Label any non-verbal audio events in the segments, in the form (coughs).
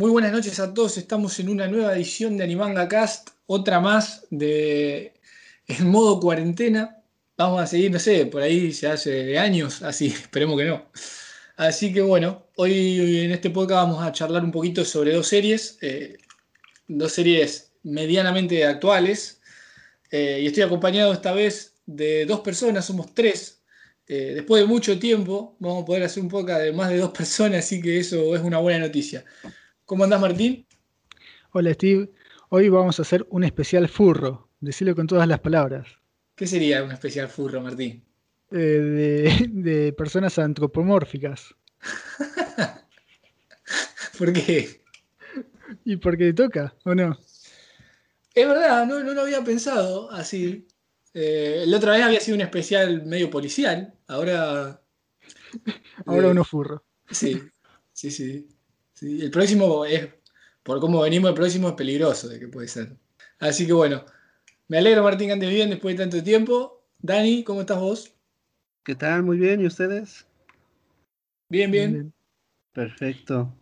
Muy buenas noches a todos. Estamos en una nueva edición de Animanga Cast, otra más de en modo cuarentena. Vamos a seguir, no sé, por ahí se hace años, así, (laughs) esperemos que no. Así que bueno, hoy en este podcast vamos a charlar un poquito sobre dos series, eh, dos series medianamente actuales. Eh, y estoy acompañado esta vez de dos personas, somos tres. Eh, después de mucho tiempo vamos a poder hacer un podcast de más de dos personas, así que eso es una buena noticia. ¿Cómo andás, Martín? Hola, Steve. Hoy vamos a hacer un especial furro. Decirlo con todas las palabras. ¿Qué sería un especial furro, Martín? Eh, de, (laughs) personas antropomórficas. (laughs) ¿Por qué? ¿Y porque toca, o no? Es verdad, no, lo había pensado así. Eh, la otra vez había sido un especial medio policial, ahora. (laughs) Ahora eh, uno furro. Sí, sí, sí. El próximo es, por cómo venimos, el próximo es peligroso de que puede ser. Así que bueno, me alegro Martín que andes bien después de tanto tiempo. Dani, ¿cómo estás vos? ¿Qué tal? Muy bien, ¿y ustedes? Bien, bien. Perfecto.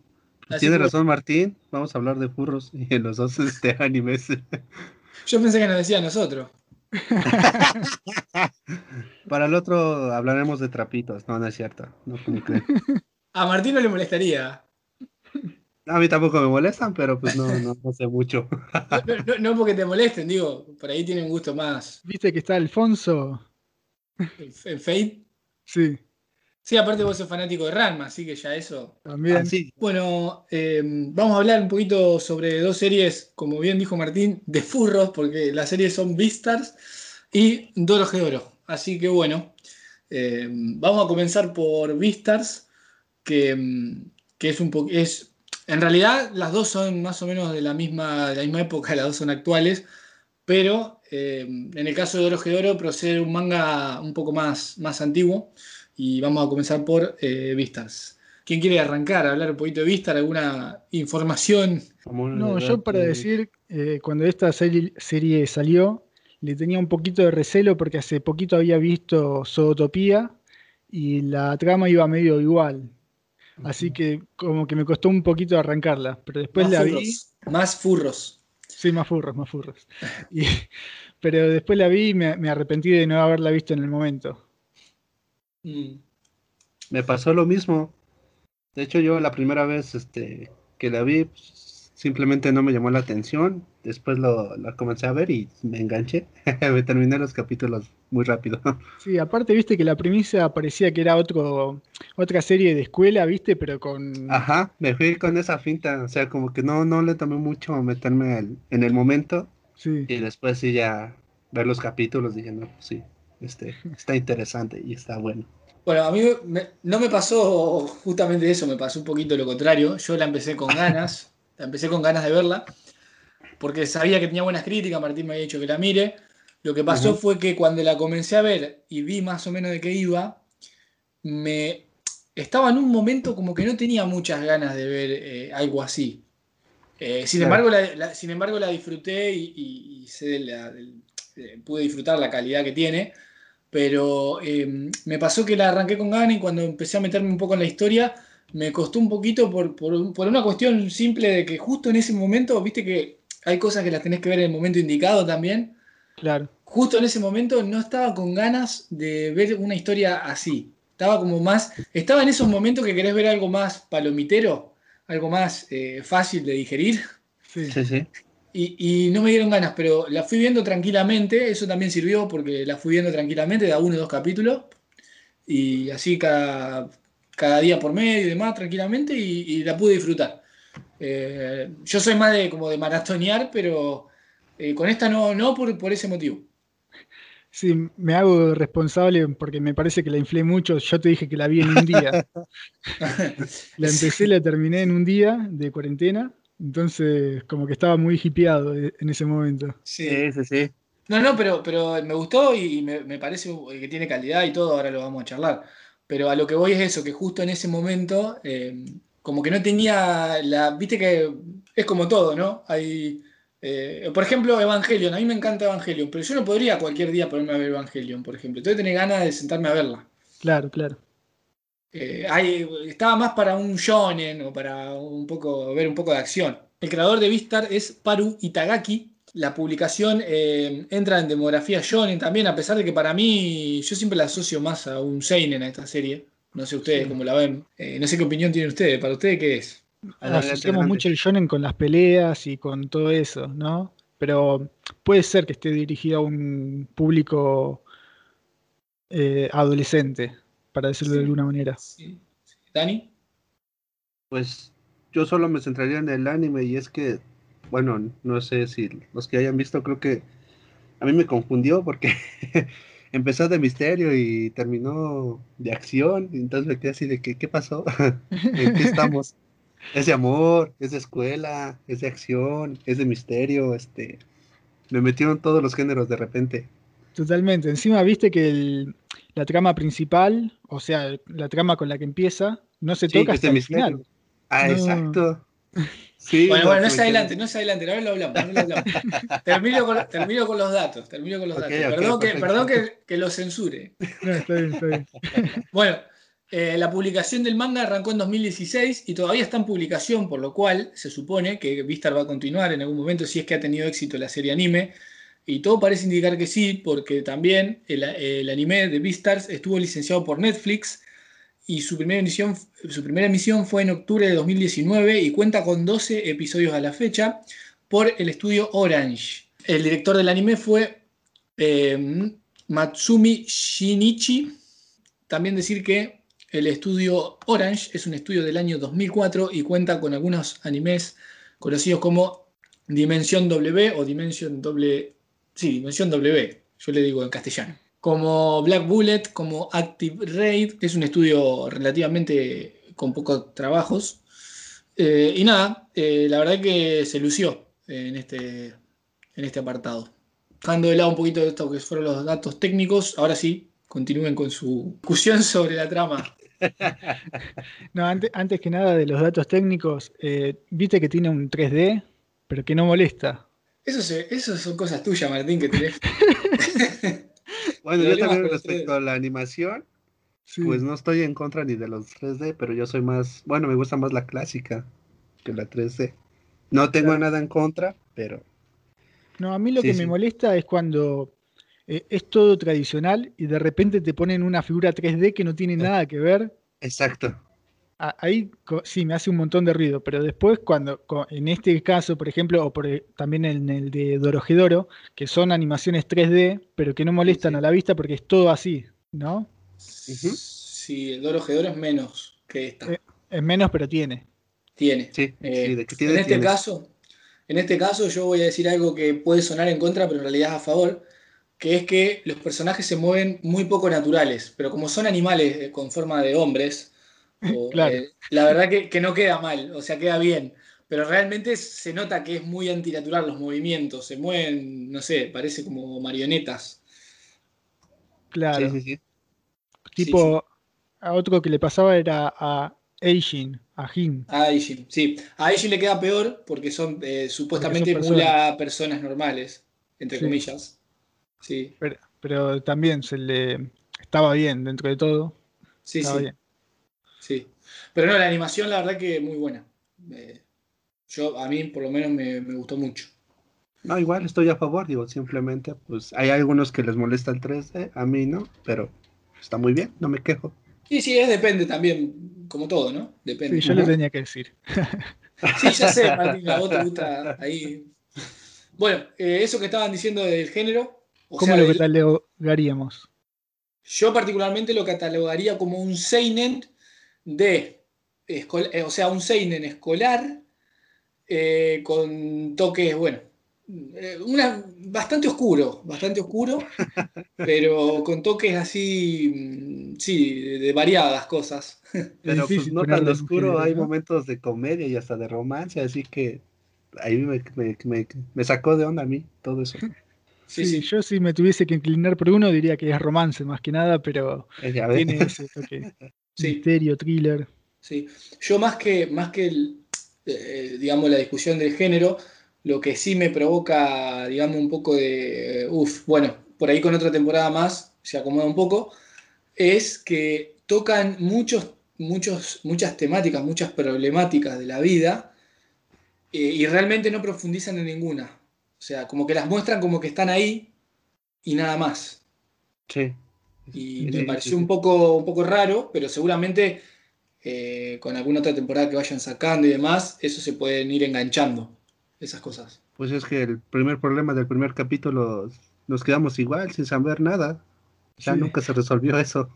Pues tiene razón Martín, vamos a hablar de furros y en los dos este, animes. (laughs) Yo pensé que nos decía a nosotros. (laughs) Para el otro hablaremos de trapitos, no, no es cierto. No, (laughs) a Martín no le molestaría. A mí tampoco me molestan, pero pues no, no, sé mucho. (laughs) no, porque te molesten, digo, por ahí tienen un gusto más. ¿Viste que está Alfonso? ¿En Fate? Sí. Sí, aparte vos sos fanático de Ranma, así que ya eso. También. Ah, sí. Bueno, eh, vamos a hablar un poquito sobre dos series, como bien dijo Martín, de furros, porque las series son Beastars y Doro Oro. Así que bueno, eh, vamos a comenzar por Beastars, que, que es un poco. Es, en realidad, las dos son más o menos de la misma, de la misma época, las dos son actuales, pero eh, en el caso de Oro Oro procede un manga un poco más, más antiguo y vamos a comenzar por eh, Vistas. ¿Quién quiere arrancar a hablar un poquito de Vistas? ¿Alguna información? No, yo para decir, eh, cuando esta serie, salió, le tenía un poquito de recelo porque hace poquito había visto Zootopía y la trama iba medio igual. Así que como que me costó un poquito arrancarla, pero después la vi. Más furros. Sí, más furros, más furros. (laughs) pero después la vi y me arrepentí de no haberla visto en el momento. Mm. Me pasó lo mismo. De hecho, yo la primera vez este, que la vi, pues, simplemente no me llamó la atención. Después lo, la comencé a ver y me enganché. (laughs) me terminé los capítulos muy rápido. (laughs) sí, aparte, viste que la premisa parecía que era otro, otra serie de escuela, viste, pero con. Ajá, me fui con esa finta. O sea, como que no, no le tomé mucho meterme en el momento. Sí. Y después sí ya ver los capítulos dije, no, sí, este, está interesante y está bueno. Bueno, a mí no me pasó justamente eso, me pasó un poquito lo contrario. Yo la empecé con ganas, la empecé con ganas de verla, porque sabía que tenía buenas críticas, Martín me había dicho que la mire. Lo que pasó fue que cuando la comencé a ver y vi más o menos de qué iba, me estaba en un momento como que no tenía muchas ganas de ver eh, algo así. Eh, sin, embargo, la, sin embargo, la disfruté y, eh, pude disfrutar la calidad que tiene pero em, me pasó que la arranqué con ganas y cuando empecé a meterme un poco en la historia, me costó un poquito por, una cuestión simple de que justo en ese momento, viste que hay cosas que las tenés que ver en el momento indicado también. Claro. Justo en ese momento no estaba con ganas de ver una historia así. Estaba como más. Estaba en esos momentos que querés ver algo más palomitero, algo más eh, fácil de digerir. Sí, sí. sí. Y, no me dieron ganas, pero la fui viendo tranquilamente, eso también sirvió porque la fui viendo tranquilamente, da uno o dos capítulos, y así cada, cada día por medio y demás, tranquilamente, y, la pude disfrutar. Eh, yo soy más de como de maratonear, pero eh, con esta no, no por, por ese motivo. Sí, me hago responsable porque me parece que la inflé mucho. Yo te dije que la vi en un día. (laughs) la empecé, la terminé en un día de cuarentena entonces, como que estaba muy hipeado e, en ese momento. Sí, sí, sí. No, no, pero, pero me gustó y me, parece que tiene calidad y todo, ahora lo vamos a charlar. Pero a lo que voy es eso, que justo en ese momento, eh, como que no tenía la. Viste que es como todo, ¿no? Hay. Eh, por ejemplo, Evangelion. A mí me encanta Evangelion, pero yo no podría cualquier día ponerme a ver Evangelion, por ejemplo. Entonces tenés ganas de sentarme a verla. Claro, claro. Eh, estaba más para un shonen o para un poco, ver un poco de acción. El creador de Vistar es Paru Itagaki. La publicación eh, entra en demografía shonen también, a pesar de que para mí yo siempre la asocio más a un seinen a esta serie. No sé ustedes cómo la ven. no sé qué opinión tienen ustedes. ¿Para ustedes qué es? Asociamos mucho el shonen con las peleas y con todo eso, ¿no? Pero puede ser que esté dirigido a un público eh, adolescente, para decirlo de alguna manera. ¿Dani? Pues yo solo me centraría en el anime y es que, bueno, no sé si los que hayan visto, creo que a mí me confundió porque (laughs) empezó de misterio y terminó de acción, entonces me quedé así de que, ¿qué pasó? (laughs) ¿En qué estamos? Es de amor, es de escuela, es de acción, es de misterio, este... Me metieron todos los géneros de repente. Totalmente. Encima viste que la trama principal, o sea, la trama con la que empieza, no se toca hasta el final. Ah, exacto. (laughs) bueno, bueno, no se adelante, no se adelante, ahora lo hablamos. (laughs) termino, con, termino, con, los datos, termino con los datos. perdón, que, perdón que, que, lo censure. No, está bien, está bien. (laughs) bueno, eh, la publicación del manga arrancó en 2016 y todavía está en publicación, por lo cual se supone que Vistar va a continuar en algún momento si es que ha tenido éxito la serie anime. Y todo parece indicar que sí, porque también el, anime de Beastars estuvo licenciado por Netflix y su primera, emisión, su primera emisión fue en octubre de 2019 y cuenta con 12 episodios a la fecha por el estudio Orange. El director del anime fue eh, Matsumi Shinichi. También decir que el estudio Orange es un estudio del año 2004 y cuenta con algunos animes conocidos como Dimensión W o Dimension W. Sí, Dimensión W, yo le digo en castellano. Como Black Bullet, como Active Raid, es un estudio relativamente con pocos trabajos. Eh, y nada, eh, la verdad que se lució en este, en este apartado. Dejando de lado un poquito de esto que fueron los datos técnicos, ahora sí, continúen con su discusión sobre la trama. (laughs) no, antes, antes, que nada de los datos técnicos, eh, viste que tiene un 3D, pero que no molesta. Eso, eso son cosas tuyas, Martín, que tenés. (laughs) bueno, yo también respecto a la animación, pues no estoy en contra ni de los 3D, pero yo soy más, bueno, me gusta más la clásica que la 3D. No tengo nada en contra, pero... No, a mí lo que me molesta es cuando eh, es todo tradicional y de repente te ponen una figura 3D que no tiene nada que ver. Exacto. Ahí sí me hace un montón de ruido, pero después cuando, en este caso, por ejemplo, o por, eh, también en el de Dorojedoro, que son animaciones 3D, pero que no molestan a la vista porque es todo así, ¿no? Sí, el Dorojedoro es menos que esta. Eh, es menos, pero tiene. Tiene. Sí, en este caso, en este caso yo voy a decir algo que puede sonar en contra, pero en realidad es a favor que es que los personajes se mueven muy poco naturales, pero como son animales eh, con forma de hombres, (laughs) eh, la verdad que, no queda mal, o sea, queda bien. Pero realmente se nota que es muy antinatural los movimientos, se mueven, no sé, parece como marionetas. Claro. Tipo, a otro que le pasaba era a Eijin, a Jin. A Eijin, sí. A Eijin le queda peor porque son eh, supuestamente personas. normales, entre comillas. Sí. Pero, también se le estaba bien dentro de todo. Sí, sí. Sí. Pero no, la animación la verdad que muy buena. yo, a mí por lo menos me, gustó mucho. No, igual estoy a favor, digo, simplemente, pues hay algunos que les molesta el 3D, a mí no, pero está muy bien, no me quejo. Sí, sí, es depende también, como todo, ¿no? Depende. Sí, yo le tenía que decir. Sí, ya sé, Martín, a vos te gusta ahí. Bueno, eh, eso que estaban diciendo del género, ¿Cómo lo catalogaríamos? Yo particularmente lo catalogaría como un Seinen de, eh, o sea, un Seinen escolar eh, con toques, bueno, eh, una, bastante oscuro, bastante oscuro, (laughs) pero con toques así, mm, sí, de, variadas cosas. (laughs) Pero pues no tan oscuro, hay momentos de comedia y hasta de romance, así que ahí me, me sacó de onda a mí todo eso. (laughs) Sí, yo si me tuviese que inclinar por uno diría que es romance más que nada, pero tiene ese toque misterio, thriller. Sí, yo más que, más que eh, digamos, la discusión del género, lo que sí me provoca, digamos, un poco de, uff, bueno, por ahí con otra temporada más se acomoda un poco, es que tocan muchos muchos, muchas temáticas, muchas problemáticas de la vida eh, y realmente no profundizan en ninguna. O sea, como que las muestran como que están ahí y nada más. Sí. Y me pareció un poco, un poco raro, pero seguramente eh, con alguna otra temporada que vayan sacando y demás, eso se pueden ir enganchando, esas cosas. Pues es que el primer problema del primer capítulo nos quedamos igual, sin saber nada. Ya nunca se resolvió eso.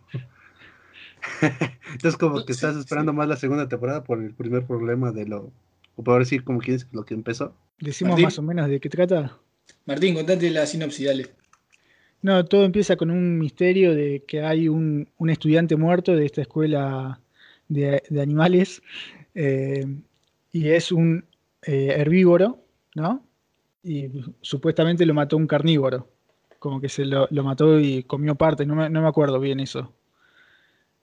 (laughs) Entonces como que estás esperando más la segunda temporada por el primer problema de lo, o por decir como quieres lo que empezó. Decimos más o menos de qué trata. Martín, contate la sinopsis, dale. No, todo empieza con un misterio de que hay un, estudiante muerto de esta escuela de, animales eh, y es un eh, herbívoro, ¿no? Y supuestamente lo mató un carnívoro, como que se lo, mató y comió parte, no me acuerdo bien eso.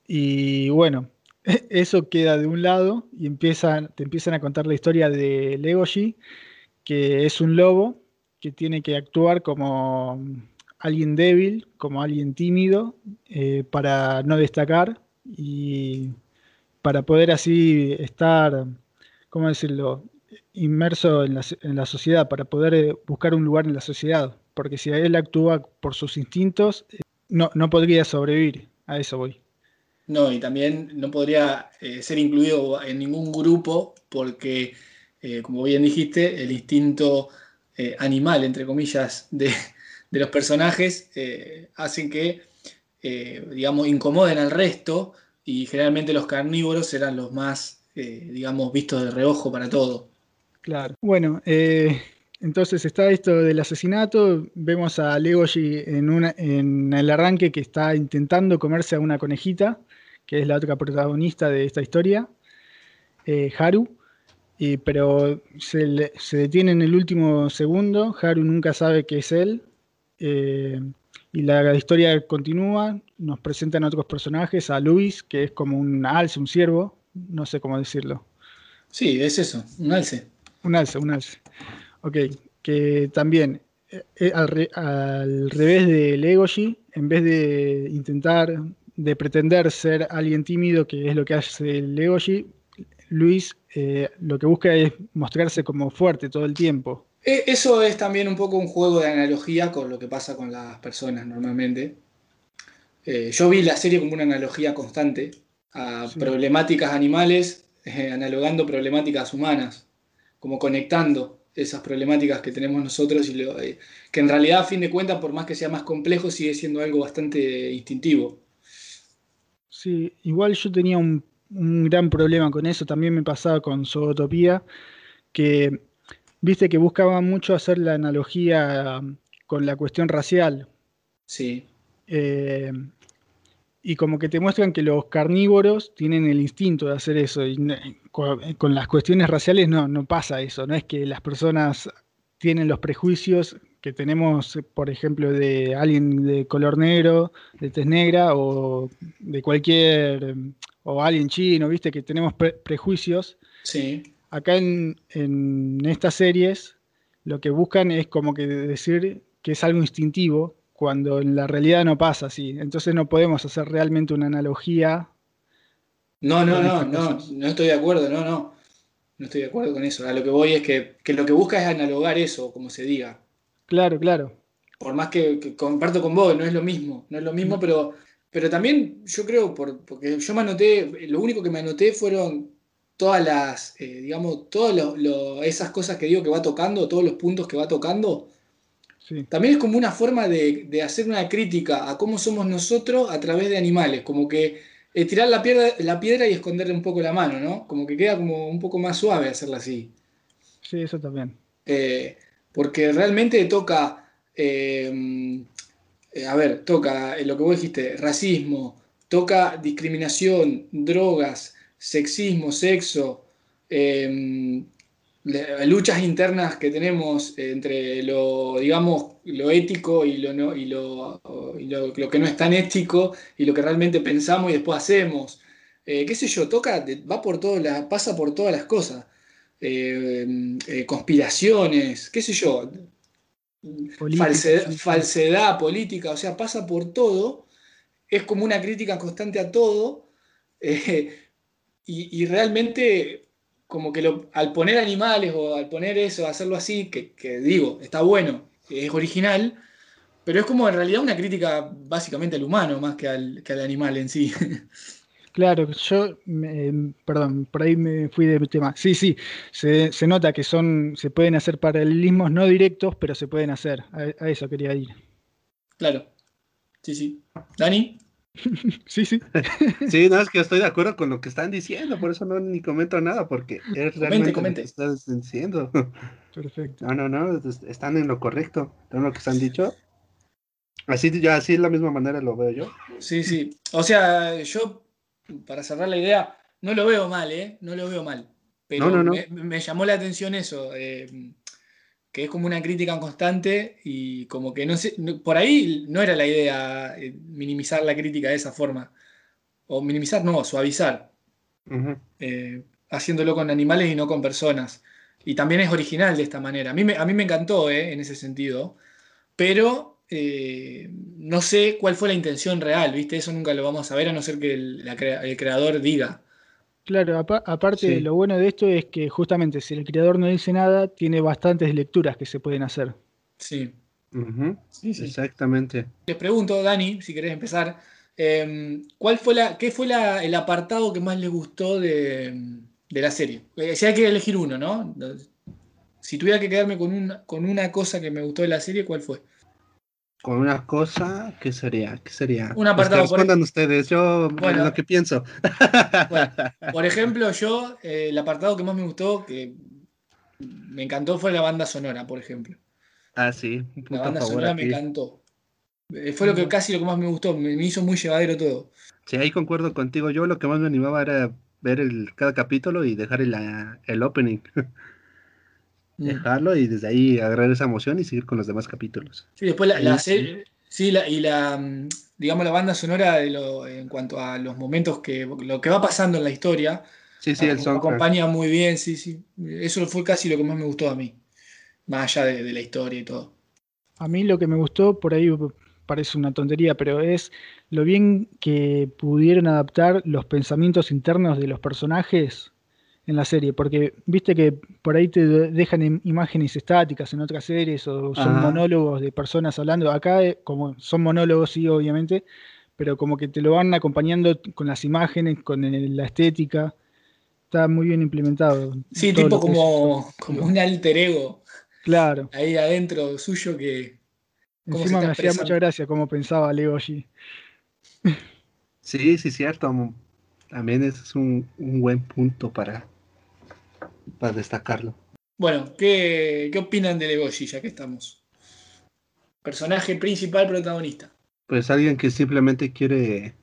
Y bueno, (laughs) eso queda de un lado y empiezan, te empiezan a contar la historia de Legoshi, que es un lobo que tiene que actuar como alguien débil, como alguien tímido, eh, para no destacar y para poder así estar, ¿cómo decirlo?, inmerso en la, sociedad, para poder eh, buscar un lugar en la sociedad. Porque si él actúa por sus instintos, eh, no, no podría sobrevivir. A eso voy. No, y también no podría ser incluido en ningún grupo porque, como bien dijiste, el instinto animal, entre comillas, de, los personajes hacen que, digamos, incomoden al resto y generalmente los carnívoros eran los más, digamos, vistos de reojo para todo. Claro. Bueno, entonces está esto del asesinato. Vemos a Legoshi en, en el arranque que está intentando comerse a una conejita que es la otra protagonista de esta historia, eh, Haru, pero se, detiene en el último segundo, Haru nunca sabe que es él, eh, y la, historia continúa, nos presentan otros personajes, a Luis, que es como un alce, un ciervo, no sé cómo decirlo. Sí, es eso, un alce. Un alce, un alce. Ok, que también eh, al, al, revés de Legoshi, en vez de intentar de pretender ser alguien tímido, que es lo que hace Legoshi, Luis eh, lo que busca es mostrarse como fuerte todo el tiempo. E, eso es también un poco un juego de analogía con lo que pasa con las personas normalmente. Eh, yo vi la serie como una analogía constante a problemáticas animales, eh, analogando problemáticas humanas, como conectando esas problemáticas que tenemos nosotros y que en realidad a fin de cuentas, por más que sea más complejo, sigue siendo algo bastante instintivo. Sí, igual yo tenía un, gran problema con eso, también me pasaba con Zootopía, que viste que buscaba mucho hacer la analogía um, con la cuestión racial. Sí. Eh, y como que te muestran que los carnívoros tienen el instinto de hacer eso. Y con, las cuestiones raciales no, no pasa eso. No es que las personas tienen los prejuicios que tenemos, por ejemplo, de alguien de color negro, de tez negra o de cualquier, o alguien chino, viste, que tenemos prejuicios. Sí. Acá en, en, estas series lo que buscan es como que decir que es algo instintivo, cuando en la realidad no pasa así. Entonces no podemos hacer realmente una analogía. No, no, no, no, no estoy de acuerdo, no, no. No estoy de acuerdo con eso. A lo que voy es que, que lo que busca es analogar eso, como se diga. Claro, claro. Por más que, comparto con vos, no es lo mismo, no es lo mismo, pero, pero también yo creo, porque yo me anoté, lo único que me anoté fueron todas las, eh, digamos, todas esas cosas que digo que va tocando, todos los puntos que va tocando. También es como una forma de, hacer una crítica a cómo somos nosotros a través de animales, como que eh, tirar la piedra, la piedra y esconderle un poco la mano, ¿no? Como que queda como un poco más suave hacerla así. Sí, eso también. Eh, porque realmente toca, eh, a ver, toca lo que vos dijiste, racismo, toca discriminación, drogas, sexismo, sexo, em, luchas internas que tenemos entre lo, digamos, lo ético y lo, y lo, lo, que no es tan ético y lo que realmente pensamos y después hacemos. Eh, qué sé yo, toca, va por todo, pasa por todas las cosas. Eh, eh, conspiraciones, qué sé yo, falsedad, política, o sea, pasa por todo, es como una crítica constante a todo, (laughs) eh, y, realmente como que lo, al poner animales o al poner eso, hacerlo así, que, digo, está bueno, es original, pero es como en realidad una crítica básicamente al humano más que al, que al animal en sí. (laughs) Claro, yo, perdón, por ahí me fui de tema. Sí, sí, se, nota que son, se pueden hacer paralelismos no directos, pero se pueden hacer. A, eso quería ir. Claro. Sí, sí. Dani. (laughs) sí, sí. (laughs) sí, no, es que estoy de acuerdo con lo que están diciendo, por eso no ni comento nada, porque es realmente comente. lo que estás diciendo. Perfecto. No, no, no, están en lo correcto, en lo que están dicho. Así, ya así de la misma manera lo veo yo. Sí, sí. O sea, yo para cerrar la idea, no lo veo mal, ¿eh? No lo veo mal. Pero Me, llamó la atención eso, eh, que es como una crítica constante y como que no sé, por ahí no era la idea eh, minimizar la crítica de esa forma. O minimizar, no, suavizar. Eh, haciéndolo con animales y no con personas. Y también es original de esta manera. A mí me, a mí me encantó en ese sentido. Pero eh, no sé cuál fue la intención real, ¿viste? Eso nunca lo vamos a ver a no ser que el, creador diga. Claro, aparte lo bueno de esto es que justamente si el creador no dice nada, tiene bastantes lecturas que se pueden hacer. Sí. Exactamente. Les pregunto, Dani, si querés empezar, em, ¿cuál fue la, ¿qué fue el apartado que más le gustó de, la serie? Eh, si hay que elegir uno, ¿no? Si tuviera que quedarme con con una cosa que me gustó de la serie, ¿cuál fue? Con una cosa, ¿qué sería? ¿Qué sería? Un apartado. Pues respondan ustedes, yo bueno, lo que pienso. (laughs) por ejemplo, yo, eh, el apartado que más me gustó, que me encantó, fue la banda sonora, por ejemplo. Ah, sí. la banda sonora me encantó. Eh, fue lo que casi lo que más me gustó, me, hizo muy llevadero todo. Sí, ahí concuerdo contigo. Yo lo que más me animaba era ver el, cada capítulo y dejar el, el opening. (laughs) Dejarlo y desde ahí agarrar esa emoción y seguir con los demás capítulos. Sí, después la, serie, sí, la, y la, mm, digamos, la banda sonora de lo, en cuanto a los momentos que, lo que va pasando en la historia, sí, sí, el acompaña muy bien, sí, sí. Eso fue casi lo que más me gustó a mí, más allá de, la historia y todo. A mí lo que me gustó, por ahí parece una tontería, pero es lo bien que pudieron adaptar los pensamientos internos de los personajes en la serie, porque viste que por ahí te dejan imágenes estáticas en otras series o son monólogos de personas hablando. Acá, eh, como son monólogos, sí, obviamente, pero como que te lo van acompañando con las imágenes, con la estética. Está muy bien implementado. Sí, tipo como, como un alter ego. Claro. Ahí adentro suyo que. Encima me hacía mucha gracia como pensaba Leo allí. Sí, sí, cierto. También es un, un buen punto para, para destacarlo. Bueno, ¿qué, opinan de Legoshi ya que estamos? Personaje principal, protagonista. Pues alguien que simplemente quiere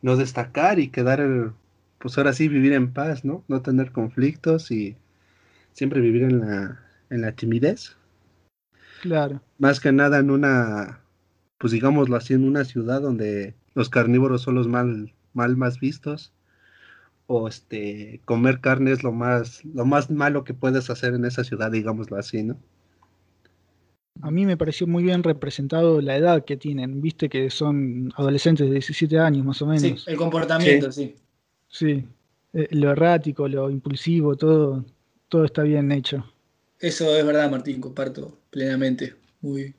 no destacar y quedar, pues ahora sí vivir en paz, ¿no? No tener conflictos y siempre vivir en la, en la timidez. Claro. Más que nada en una, pues digámoslo así, en una ciudad donde los carnívoros son los mal, mal más vistos o este comer carne es lo más lo más malo que puedes hacer en esa ciudad, digámoslo así, ¿no? A mí me pareció muy bien representado la edad que tienen, viste que son adolescentes de 17 años más o menos. Sí, el comportamiento, sí. Sí, eh, lo errático, lo impulsivo, todo, todo está bien hecho. Eso es verdad, Martín, comparto plenamente. Muy...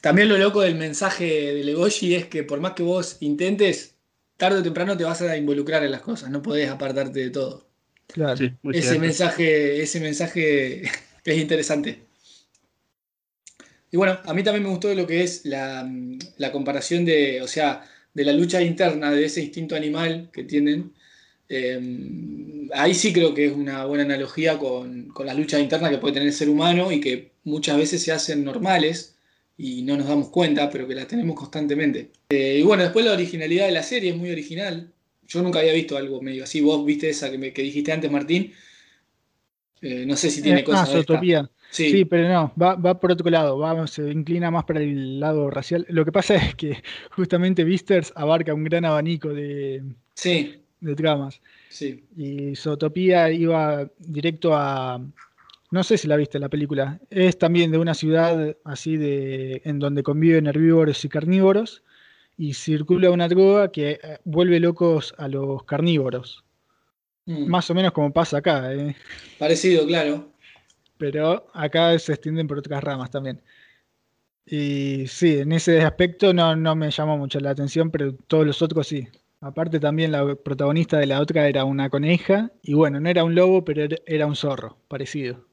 También lo loco del mensaje de Legoshi es que por más que vos intentes, tarde o temprano te vas a involucrar en las cosas, no podés apartarte de todo. Claro. ese mensaje, ese mensaje (laughs) es interesante. Y bueno, a mí también me gustó lo que es la, comparación de, o sea, de la lucha interna de ese instinto animal que tienen. Em, ahí sí creo que es una buena analogía con, con las luchas internas que puede tener el ser humano y que muchas veces se hacen normales y no nos damos cuenta, pero que la tenemos constantemente. Eh, y bueno, después la originalidad de la serie es muy original. Yo nunca había visto algo medio así. Vos viste esa que, me, dijiste antes, Martín. Eh, no sé si tiene eh, cosas. Ah, utopía. Sí. sí. pero no, va, va, por otro lado, va, se inclina más para el lado racial. Lo que pasa (laughs) es que justamente Visters abarca un gran abanico de, sí. de tramas. Sí. Y Zootopía iba directo a, no sé si la viste la película. Es también de una ciudad así de en donde conviven herbívoros y carnívoros y circula una droga que eh, vuelve locos a los carnívoros. Mm. Más o menos como pasa acá. ¿eh? Parecido, claro. Pero acá se extienden por otras ramas también. Y sí, en ese aspecto no, no me llamó mucho la atención, pero todos los otros sí. Aparte también la protagonista de la otra era una coneja y bueno, no era un lobo, pero era un zorro, parecido.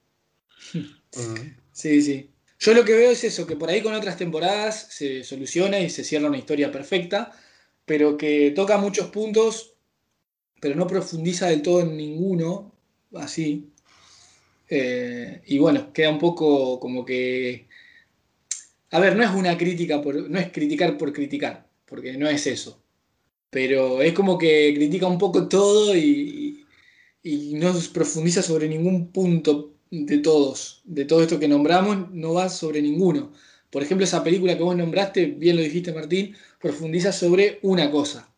Sí, sí. Yo lo que veo es eso, que por ahí con otras temporadas se soluciona y se cierra una historia perfecta, pero que toca muchos puntos, pero no profundiza del todo en ninguno, así. Eh, y bueno, queda un poco como que... A ver, no es una crítica, no es criticar por criticar, porque no es eso. Pero es como que critica un poco todo y no profundiza sobre ningún punto de todos, de todo esto que nombramos, no va sobre ninguno. Por ejemplo, esa película que vos nombraste, bien lo dijiste Martín, profundiza sobre una cosa.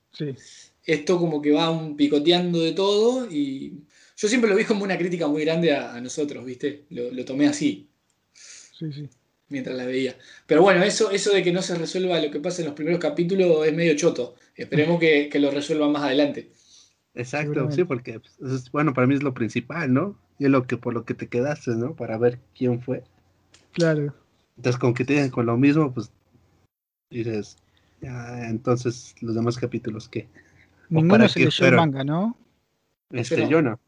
Esto como que va un picoteando de todo y yo siempre lo vi como una crítica muy grande a, nosotros, ¿viste? Lo, tomé así. Sí, sí. Mientras la veía. Pero bueno, eso, eso de que no se resuelva lo que pasa en los primeros capítulos es medio choto. Esperemos (laughs) que, que lo resuelva más adelante. Exacto, sí, porque pues, bueno, para mí es lo principal, ¿no? Y es lo que por lo que te quedaste, ¿no? Para ver quién fue. Claro. Entonces, con que te digan con lo mismo, pues dices, ya, entonces los demás capítulos, ¿qué? Ninguno se leyó el manga, ¿no? Este, yo no.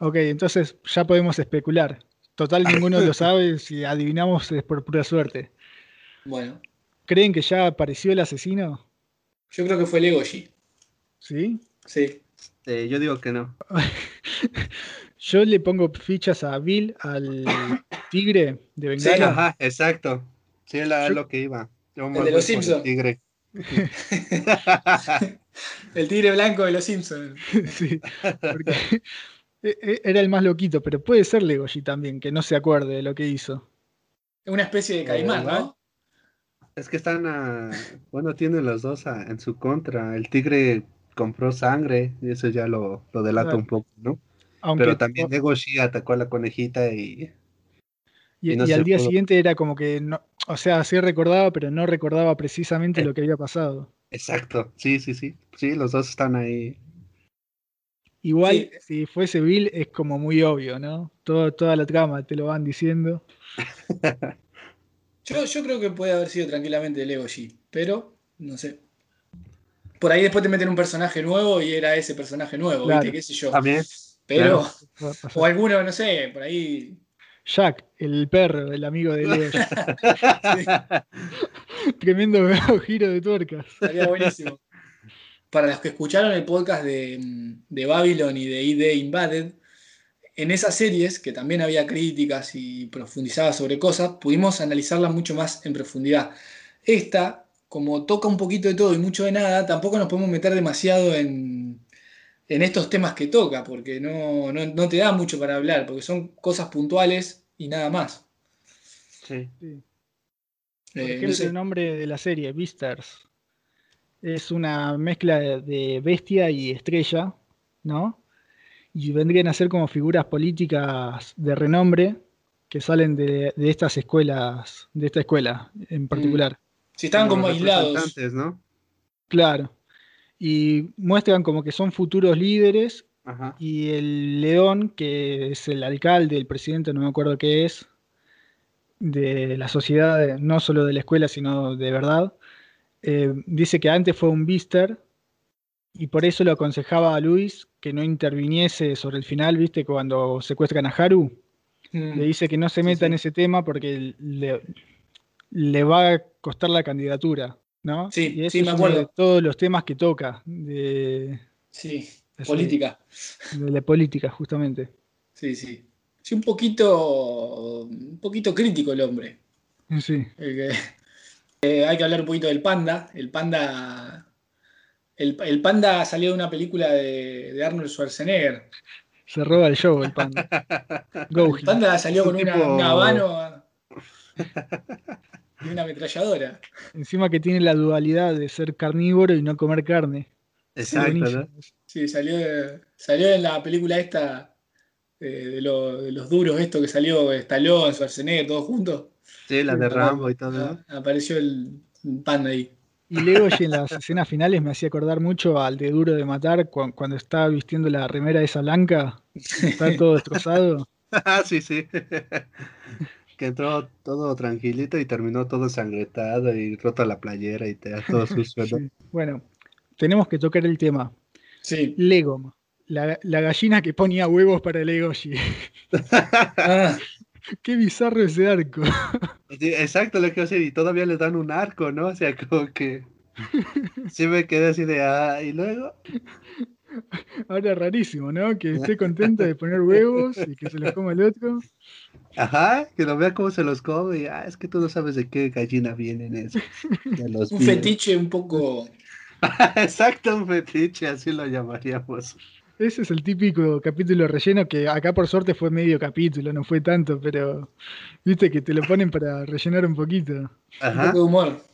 Ok, entonces ya podemos especular. Total, (laughs) ninguno lo sabe, si adivinamos es por pura suerte. Bueno. ¿Creen que ya apareció el asesino? Yo creo que fue Legoshi. ¿Sí? Sí. Este, yo digo que no. (laughs) Yo le pongo fichas a Bill, al (coughs) tigre de Bengala. Sí, ajá, exacto. Sí, era lo que iba. el de los Simpsons. Tigre. (laughs) el tigre blanco de los Simpsons. (laughs) sí, porque e, e, era el más loquito, pero puede ser Legoshi también, que no se acuerde de lo que hizo. Es una especie de caimán, ¿no? Es que están a. Bueno, tienen los dos en su contra. El tigre compró sangre y eso ya lo, lo delata un poco, ¿no? Pero también Legoshi atacó a la conejita y. Y, al día siguiente era como que, no, o sea, sí recordaba, pero no recordaba precisamente lo que había pasado. Exacto, sí, sí, sí. Sí, los dos están ahí. Igual, si fuese Bill, es como muy obvio, ¿no? Todo, toda la trama te lo van diciendo. (laughs) yo, yo creo que puede haber sido tranquilamente Legoshi, pero no sé. Por ahí después te meten un personaje nuevo y era ese personaje nuevo, ¿viste? ¿Qué sé yo? También. Pero, o alguno, no sé, por ahí. Jack, el perro, el amigo de Leo. (laughs) Tremendo (laughs) giro de tuercas. Estaría buenísimo. Para los que escucharon el podcast de, de Babylon y de ID Invaded, en esas series, que también había críticas y profundizaba sobre cosas, pudimos analizarlas mucho más en profundidad. Esta, como toca un poquito de todo y mucho de nada, tampoco nos podemos meter demasiado en, en estos temas que toca, porque no, no, te da mucho para hablar, porque son cosas puntuales y nada más. Sí. Por eh, ejemplo, el nombre de la serie, Beastars, es una mezcla de bestia y estrella, ¿no? Y vendrían a ser como figuras políticas de renombre que salen de, estas escuelas, de esta escuela en mm. Si estaban como, aislados. ¿no? Claro y muestran como que son futuros líderes y el león, que es el alcalde, el presidente, no me acuerdo qué es, de la sociedad, no solo de la escuela, sino de verdad, eh, dice que antes fue un Beaster y por eso lo aconsejaba a Luis que no interviniese sobre el final, viste, cuando secuestran a Haru. Mm. Le dice que no se meta en ese tema porque le, le va a costar la candidatura. ¿no? Sí, sí, me acuerdo. De todos los temas que toca. De, sí, política. De la política, justamente. Sí, sí. Sí, un poquito, un poquito crítico el hombre. Sí. Eh, hay que hablar un poquito del panda. El panda. El, panda salió de una película de, Arnold Schwarzenegger. Se roba el show el panda. (laughs) el panda salió con una, habano (laughs) (laughs) y una ametralladora. Encima que tiene la dualidad de ser carnívoro y no comer carne. Exacto, Sí, salió, salió en la película esta eh, de, los duros, esto que salió Stallone, Schwarzenegger, todos juntos. Sí, la de Rambo y todo. Apareció el panda ahí. Y Legoshi en las escenas finales me hacía acordar mucho al de Duro de Matar cuando estaba vistiendo la remera esa blanca, (laughs) está todo destrozado. (laughs) Ah, sí, sí. Que entró todo tranquilito y terminó todo ensangretado y roto la playera y te da todo sucio. (laughs) Bueno, tenemos que tocar el tema. Sí. Lego, la, gallina que ponía huevos para Legoshi. (laughs) ah. (laughs) Qué bizarro ese arco. exacto lo que hacer y todavía le dan un arco, ¿no? O sea, como que sí me quedé así de ah, y luego. (laughs) Ahora rarísimo, ¿no? Que esté (laughs) contento de poner huevos y que se los coma el otro. Ajá, que lo vea cómo se los come y ah, es que tú no sabes de qué gallina vienen eso. (laughs) un fetiche un poco. Exacto, un fetiche, así lo llamaríamos. Ese es el típico capítulo relleno que acá por suerte fue medio capítulo, no fue tanto, pero viste que te lo ponen para rellenar un poquito. Ajá. Un poco de humor.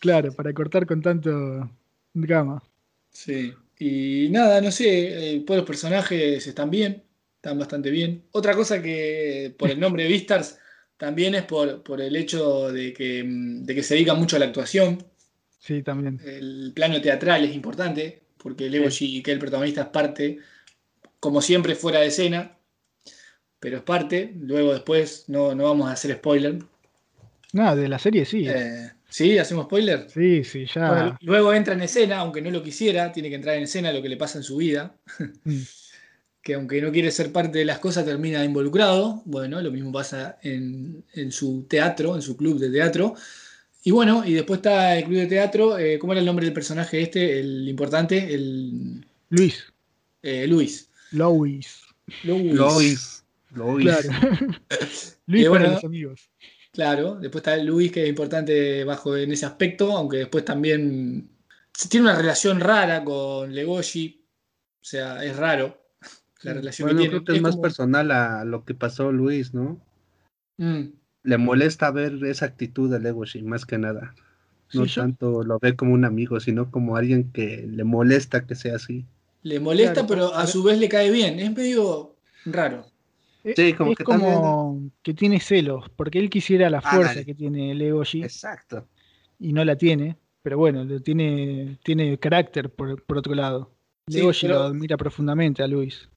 Claro, para cortar con tanto drama. Sí. Y nada, no sé, eh, pues los personajes están bien, están bastante bien. Otra cosa que por el nombre de Vistars también es por, por el hecho de que, de que se dedica mucho a la actuación. Sí, también. El plano teatral es importante porque Leo que el protagonista, es parte, como siempre, fuera de escena, pero es parte. Luego, después, no, no vamos a hacer spoiler. No, de la serie sí. Eh, ¿Sí? ¿Hacemos spoiler? Sí, sí, ya. luego entra en escena, aunque no lo quisiera, tiene que entrar en escena lo que le pasa en su vida. Mm. (laughs) que aunque no quiere ser parte de las cosas, termina involucrado. Bueno, lo mismo pasa en, en su teatro, en su club de teatro. Y bueno, y después está el club de teatro. Eh, ¿Cómo era el nombre del personaje este? El importante, el. Luis. Eh, Luis. Luis. (laughs) Luis. Luis. Claro. Luis para los amigos. Claro, después está Luis, que es importante bajo en ese aspecto, aunque después también tiene una relación rara con Legoshi. O sea, es raro la relación que tiene. Creo que es, más personal a lo que pasó Luis, ¿no? Mm le molesta ver esa actitud de Legoshi, más que nada. No tanto lo ve como un amigo, sino como alguien que le molesta que sea así. Le molesta, pero a su vez le cae bien. Es medio raro. Sí, como es que como que tiene celos, porque él quisiera la fuerza que tiene Legoshi. Exacto. Y no la tiene, pero bueno, tiene, tiene carácter por, otro lado. Legoshi lo admira profundamente a Luis.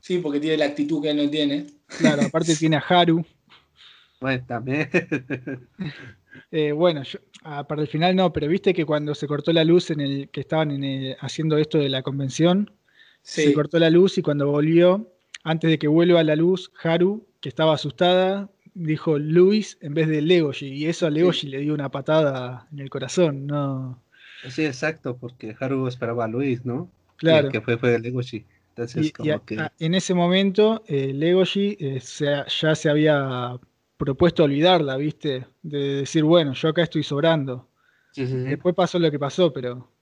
Sí, porque tiene la actitud que él no tiene. Claro, aparte (laughs) tiene a Haru, bueno, también. (laughs) Eh, bueno, ah, para el final no, pero viste que cuando se cortó la luz en el que estaban haciendo esto de la convención, se cortó la luz y cuando volvió, antes de que vuelva la luz, Haru, que estaba asustada, dijo Luis en vez de Legoshi, y eso a Legoshi le dio una patada en el corazón, ¿no? Sí, exacto, porque Haru esperaba a Luis, ¿no? Claro. que fue, fue Legoshi. Entonces, como que... en ese momento, eh, Legoshi eh, ya se había propuesto olvidarla, ¿viste? De decir, bueno, yo acá estoy sobrando. Después pasó lo que pasó, pero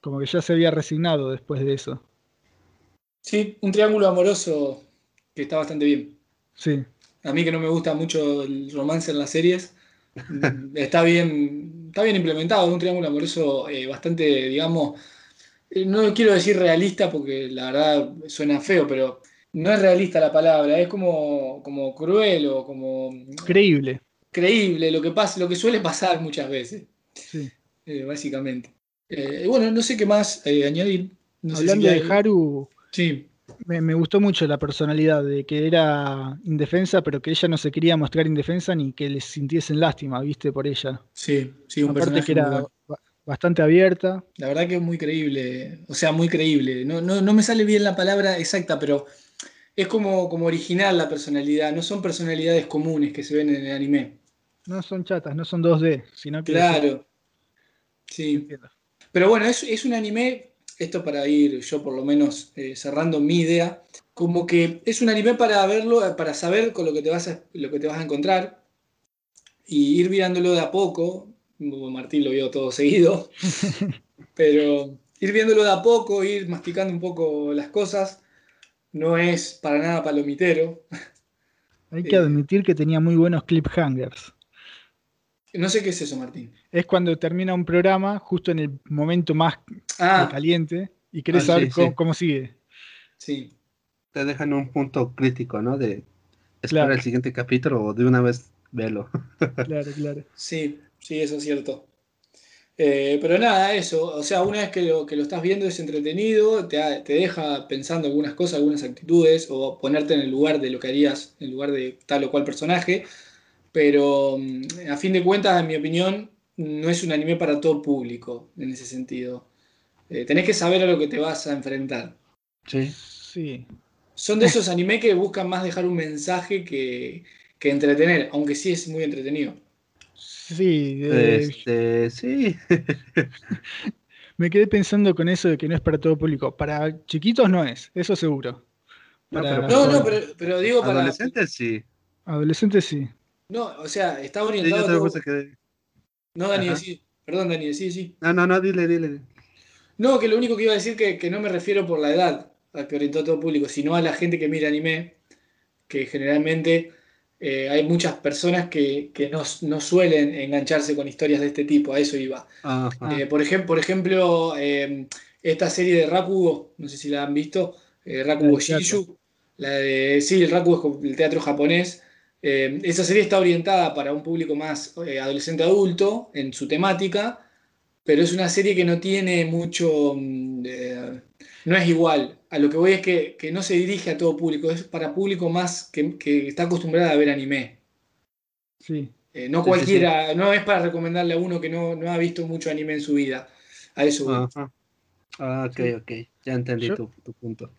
como que ya se había resignado después de eso. Sí, un triángulo amoroso que está bastante bien. Sí. A mí que no me gusta mucho el romance en las series, está bien, está bien implementado, un triángulo amoroso eh, bastante, digamos, eh, no quiero decir realista porque la verdad suena feo, pero no es realista la palabra, es como, como cruel o como... Creíble. Creíble, lo que, pasa, lo que suele pasar muchas veces. Sí. Eh, básicamente. Eh, bueno, no sé qué más añadir. Hablando de Haru, sí. Me, gustó mucho la personalidad de que era indefensa, pero que ella no se quería mostrar indefensa ni que les sintiesen lástima, viste, por ella. Sí, sí, un Aparte que era bastante abierta. La verdad que es muy creíble, o sea, muy creíble. No, no, no me sale bien la palabra exacta, pero es como, como original la personalidad, no son personalidades comunes que se ven en el anime. No son chatas, no son 2D, sino que. Claro. Sí. Pero bueno, es, es, un anime, esto para ir yo por lo menos eh, cerrando mi idea, como que es un anime para verlo, para saber con lo que te vas a, lo que te vas a encontrar y ir mirándolo de a poco. Martín lo vio todo seguido, (laughs) pero ir viéndolo de a poco, ir masticando un poco las cosas no es para nada palomitero. Hay que admitir que tenía muy buenos cliphangers. No sé qué es eso, Martín. Es cuando termina un programa justo en el momento más ah. caliente y querés ah, saber cómo, sigue. Sí. Te dejan un punto crítico, ¿no? De esperar el siguiente capítulo o de una vez verlo. (laughs) claro, claro. Sí, sí, eso es cierto. Eh, pero nada, eso. O sea, una vez que lo, que lo estás viendo es entretenido, te, te, deja pensando algunas cosas, algunas actitudes, o ponerte en el lugar de lo que harías, en lugar de tal o cual personaje. Pero mm, a fin de cuentas, en mi opinión, no es un anime para todo público en ese sentido. Eh, tenés que saber a lo que te vas a enfrentar. Sí. Sí. Son de esos anime que buscan más dejar un mensaje que, que entretener, aunque sí es muy entretenido. Sí, este, sí. (laughs) Me quedé pensando con eso de que no es para todo público. Para chiquitos no es, eso seguro. No, no, pero, digo para. Adolescentes sí. Adolescentes sí. No, o sea, está orientado. No, Dani, sí. Perdón, Dani, sí, sí. No, no, no, dile, dile. No, que lo único que iba a decir que, que no me refiero por la edad a que orientó a todo público, sino a la gente que mira anime, que generalmente eh, hay muchas personas que, no, suelen engancharse con historias de este tipo, a eso iba. Eh, por, ejemplo, por ejemplo eh, esta serie de Rakugo, no sé si la han visto, Rakugo Shishu, la de, sí, el Rakugo es el teatro japonés. Esa serie está orientada para un público más adolescente adulto en su temática, pero es una serie que no tiene mucho, mm, no es igual a lo que voy es que, no se dirige a todo público, es para público más que, está acostumbrado a ver anime. Sí. Eh, no cualquiera, no es para recomendarle a uno que no, ha visto mucho anime en su vida. A eso Ah, ok, ok. Ya entendí tu, punto.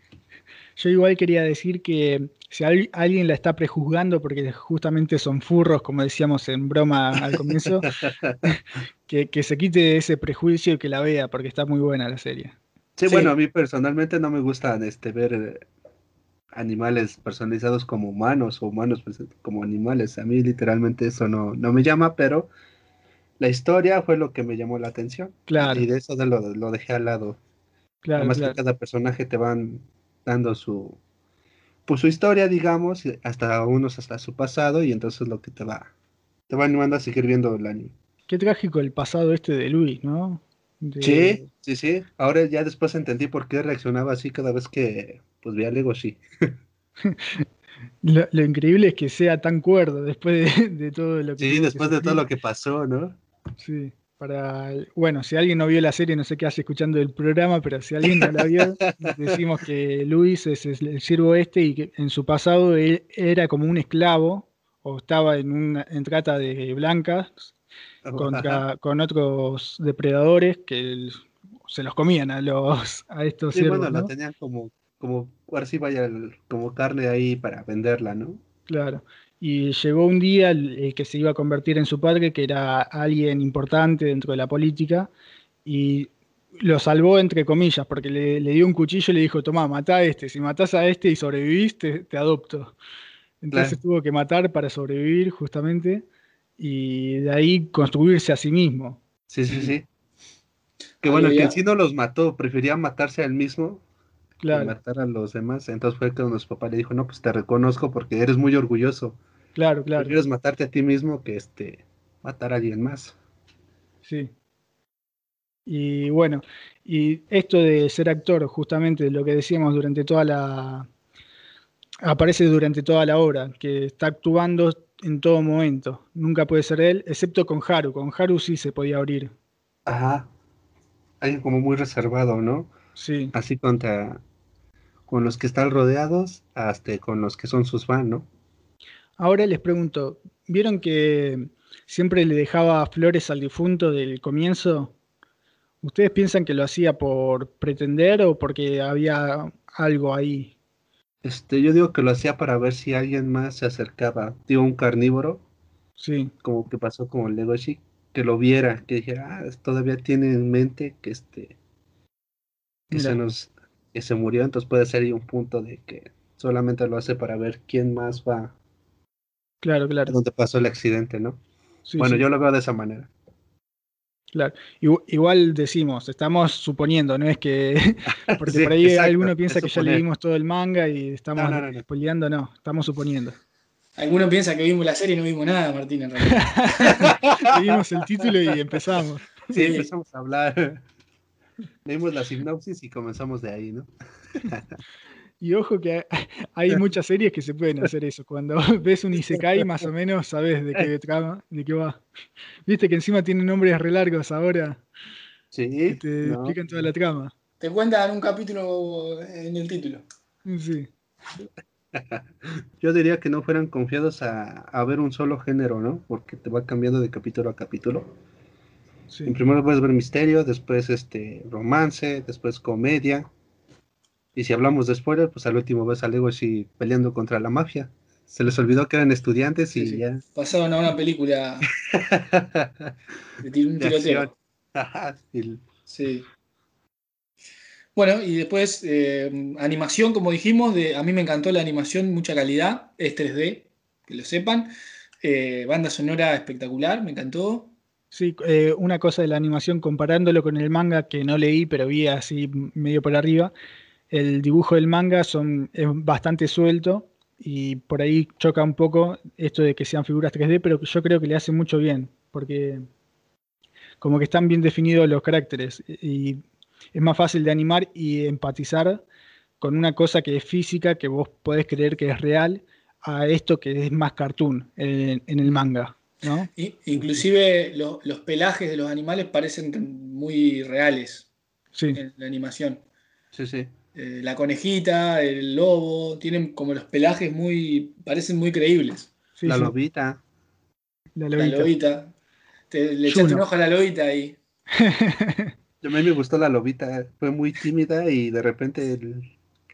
Yo igual quería decir que si alguien la está prejuzgando porque justamente son furros, como decíamos en broma al comienzo, (laughs) que, que se quite ese prejuicio y que la vea porque está muy buena la serie. Sí, bueno, a mí personalmente no me gusta este, ver eh, animales personalizados como humanos o humanos pues, como animales. A mí literalmente eso no, no me llama, pero la historia fue lo que me llamó la atención. Claro. Y de eso lo, lo dejé al lado. Claro, Además que cada personaje te van dando su pues su historia, digamos, hasta unos hasta su pasado, y entonces lo que te va, te va animando a seguir viendo el anime. Qué trágico el pasado este de Luis, ¿no? Sí, sí, sí. Ahora ya después entendí por qué reaccionaba así cada vez que pues veía Legoshi. (laughs) lo, lo, increíble es que sea tan cuerdo después de, todo lo que. Sí, después de todo lo que pasó, ¿no? Sí. Para, bueno, si alguien no vio la serie, no sé qué hace escuchando el programa, pero si alguien no la vio, (laughs) decimos que Luis es el siervo este y que en su pasado él era como un esclavo o estaba en una en trata de blancas contra, con otros depredadores que se los comían a los a estos sí, bueno, la tenían como como vaya como carne ahí para venderla, ¿no? Claro. Y llegó un día el, que se iba a convertir en su padre, que era alguien importante dentro de la política, y lo salvó entre comillas, porque le, dio un cuchillo y le dijo, toma, mata a este, si matas a este y sobrevivís, te, adopto. Entonces tuvo que matar para sobrevivir justamente y de ahí construirse a sí mismo. Sí, sí, sí. Que bueno, que si no los mató, prefería matarse a él mismo claro. que matar a los demás. Entonces fue cuando su papá le dijo, no, pues te reconozco porque eres muy orgulloso. Claro, claro. Prefieres matarte a ti mismo que este matar a alguien más. Sí. Y bueno, y esto de ser actor, justamente lo que decíamos durante toda la... aparece durante toda la obra, que está actuando en todo momento. Nunca puede ser él, excepto con Haru. Con Haru sí se podía abrir. Ajá. Alguien como muy reservado, ¿no? Sí. Así contra con los que están rodeados hasta con los que son sus fans, ¿no? Ahora les pregunto, ¿vieron que siempre le dejaba flores al difunto del comienzo? ¿Ustedes piensan que lo hacía por pretender o porque había algo ahí este, yo digo que lo hacía para ver si alguien más se acercaba, digo, un carnívoro. Sí. Como que pasó con el Legoshi, que lo viera, que dijera, ah, todavía tiene en mente que este, que se nos, que se murió, entonces puede ser ahí un punto de que solamente lo hace para ver quién más va. Claro, claro. Donde pasó el accidente, ¿no? bueno, yo lo veo de esa manera. Claro, igual decimos, estamos suponiendo, no es que. (laughs) Porque por ahí alguno piensa que ya leímos todo el manga y estamos no, no, no, estamos suponiendo. Alguno piensa que vimos la serie y no vimos nada, Martín, en realidad. (laughs) Leímos el título y empezamos. Sí, empezamos a hablar. Leímos la sinopsis y comenzamos de ahí, ¿no? (laughs) Y ojo que (laughs) hay muchas series que se pueden hacer eso. Cuando (laughs) ves un Isekai, más o menos sabes de qué trama, de qué va. Viste que encima tiene nombres re largos ahora. Sí. Que te explican toda la trama. Te cuentan un capítulo en el título. Sí. (laughs) Yo diría que no fueran confiados a, ver un solo género, ¿no? Porque te va cambiando de capítulo a capítulo. Sí. En primero puedes ver misterio, después este romance, después comedia. Y si hablamos de spoiler, pues al último ves a Legoshi peleando contra la mafia. Se les olvidó que eran estudiantes y ya. Pasaron a una película (laughs) de un tiroteo. (laughs) sí. Bueno, y después eh, animación, como dijimos, de, a mí me encantó la animación, mucha calidad, es 3D, que lo sepan. Eh, banda sonora espectacular, me encantó. Sí, eh, una cosa de la animación, comparándolo con el manga que no leí, pero vi así medio por arriba, el dibujo del manga son, es bastante suelto y por ahí choca un poco esto de que sean figuras 3D, pero yo creo que le hace mucho bien, porque como que están bien definidos los caracteres y es más fácil de animar y empatizar con una cosa que es física, que vos podés creer que es real, a esto que es más cartoon en, el manga. ¿no? inclusive los pelajes de los animales parecen muy reales en la animación. Sí, sí. Eh, la conejita, el lobo, tienen como los pelajes muy, parecen muy creíbles. la lobita. La lobita. le echaste un ojo a la lobita ahí. (laughs) A mí me gustó la lobita, fue muy tímida y de repente,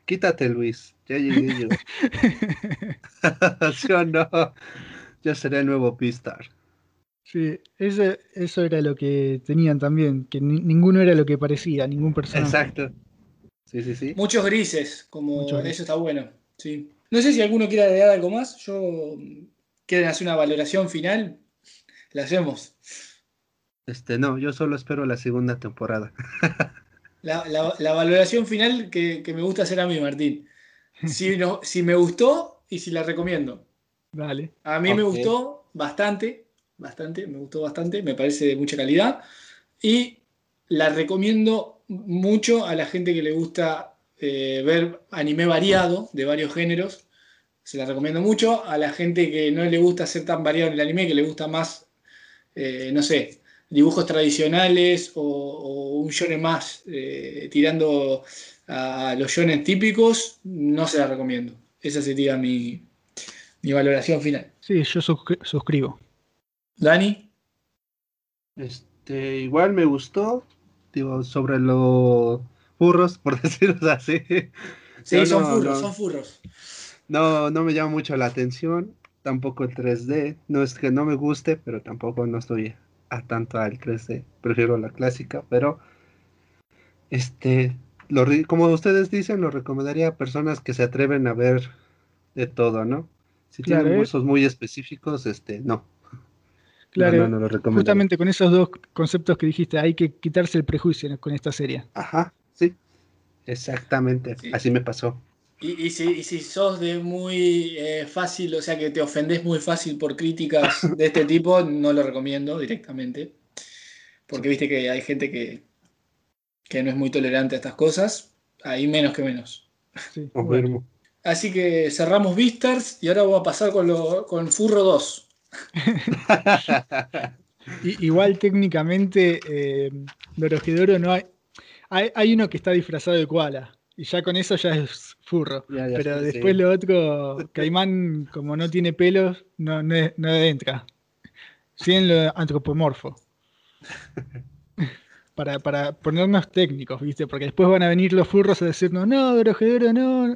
quítate Luis, ya llegué yo. (laughs) ¿Sí o no? Ya seré el nuevo Pistar. Sí, eso, eso era lo que tenían también, que ninguno era lo que parecía, ningún personaje. Exacto. Sí, sí, sí. Muchos grises, como eso está bueno. Sí. No sé si alguno quiere agregar algo más. Yo quieren hacer una valoración final, la hacemos. Este, no, yo solo espero la segunda temporada. (laughs) la, valoración final que, me gusta hacer a mí, Martín. Si, no, si me gustó y si la recomiendo. Vale. A mí me gustó bastante, bastante, me gustó bastante, me parece de mucha calidad. Y la recomiendo mucho a la gente que le gusta eh, ver anime variado de varios géneros. Se la recomiendo mucho. A la gente que no le gusta ser tan variado en el anime, que le gusta más, eh, no sé, dibujos tradicionales o, un shonen más eh, tirando a los shonen típicos, no se la recomiendo. Esa sería mi, valoración final. Sí, yo suscribo. Dani. Este, igual me gustó, digo, sobre los furros, por (laughs) decirlo así. Sí, son furros, son furros. No, no me llama mucho la atención, tampoco el 3D, no es que no me guste, pero tampoco no estoy a tanto al 3D, prefiero la clásica, pero este, lo, como ustedes dicen, lo recomendaría a personas que se atreven a ver de todo, ¿no? Si tienen gustos muy específicos, este, no. Claro, no, lo justamente con esos dos conceptos que dijiste, hay que quitarse el prejuicio con esta serie. Ajá, sí, exactamente, así me pasó. Y, si, sos de muy eh, fácil, o sea que te ofendes muy fácil por críticas (laughs) de este tipo, no lo recomiendo directamente. Porque viste que hay gente que, que no es muy tolerante a estas cosas. Ahí menos que menos. Sí, Así que cerramos Vistars y ahora voy a pasar con, lo, con Furro 2. (laughs) Igual técnicamente, eh, no hay, hay, hay. uno que está disfrazado de koala. Y ya con eso ya es furro. Pero después lo otro, Caimán, como no tiene pelos, no, no, entra. Sí en lo antropomorfo. (laughs) para, para ponernos técnicos, ¿viste? Porque después van a venir los furros a decirnos, no, Drojedoro, no.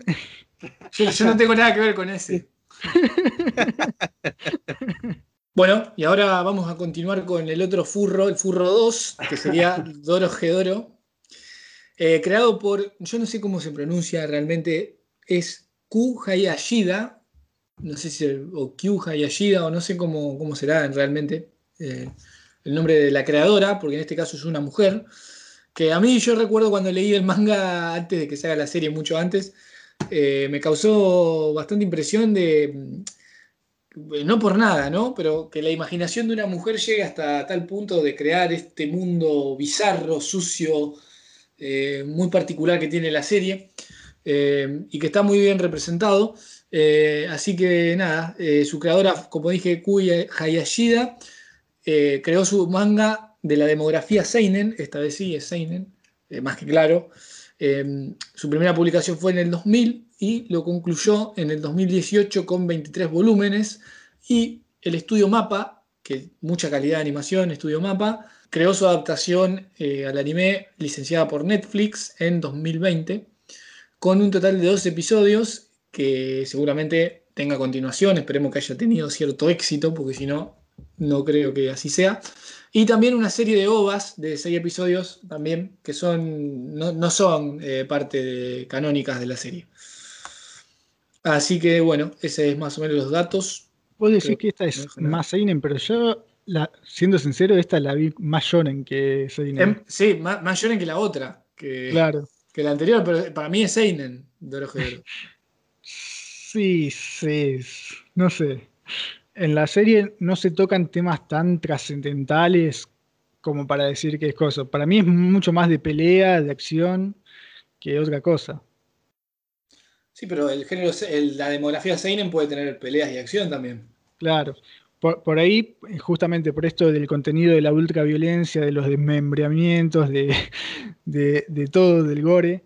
Yo, (laughs) yo no tengo nada que ver con ese. (laughs) bueno, y ahora vamos a continuar con el otro furro, el furro 2, que sería (laughs) Doro eh, creado por, yo no sé cómo se pronuncia realmente, es Ku Hayashida, no sé si, o Q Hayashida, o no sé cómo, cómo será realmente eh, el nombre de la creadora, porque en este caso es una mujer, que a mí yo recuerdo cuando leí el manga antes de que se haga la serie, mucho antes, eh, me causó bastante impresión de, no por nada, ¿no? Pero que la imaginación de una mujer llegue hasta tal punto de crear este mundo bizarro, sucio, eh, muy particular que tiene la serie. eh, y que está muy bien representado. Así que nada, su creadora, como dije, Kui Hayashida, creó su manga de la demografía Seinen, esta vez sí es Seinen, más que claro. Su primera publicación fue en el 2000 y lo concluyó en el 2018 con 23 volúmenes y el estudio Mapa, que mucha calidad de animación, estudio Mapa, creó su adaptación eh, al anime licenciada por Netflix en 2020, con un total de dos episodios que seguramente tenga continuación, esperemos que haya tenido cierto éxito, porque si no, no creo que así sea. Y también una serie de ovas de seis episodios también, que son, no, son eh, parte canónicas de la serie. Así que bueno, ese es más o menos los datos. Puedo decir que esta es más Seinen, pero yo, siendo sincero, esta la vi más Shonen que Seinen. Em, sí, más, más, Shonen que la otra. Que, claro. Que la anterior, pero para mí es Seinen, de (laughs) Sí, sí, no sé. En la serie no se tocan temas tan trascendentales como para decir que es cosa. Para mí es mucho más de pelea, de acción, que otra cosa. Sí, pero el género, la demografía Seinen puede tener peleas y acción también. Claro. Por, ahí, justamente por esto del contenido de la ultraviolencia, de los desmembramientos, de, de, todo, del gore,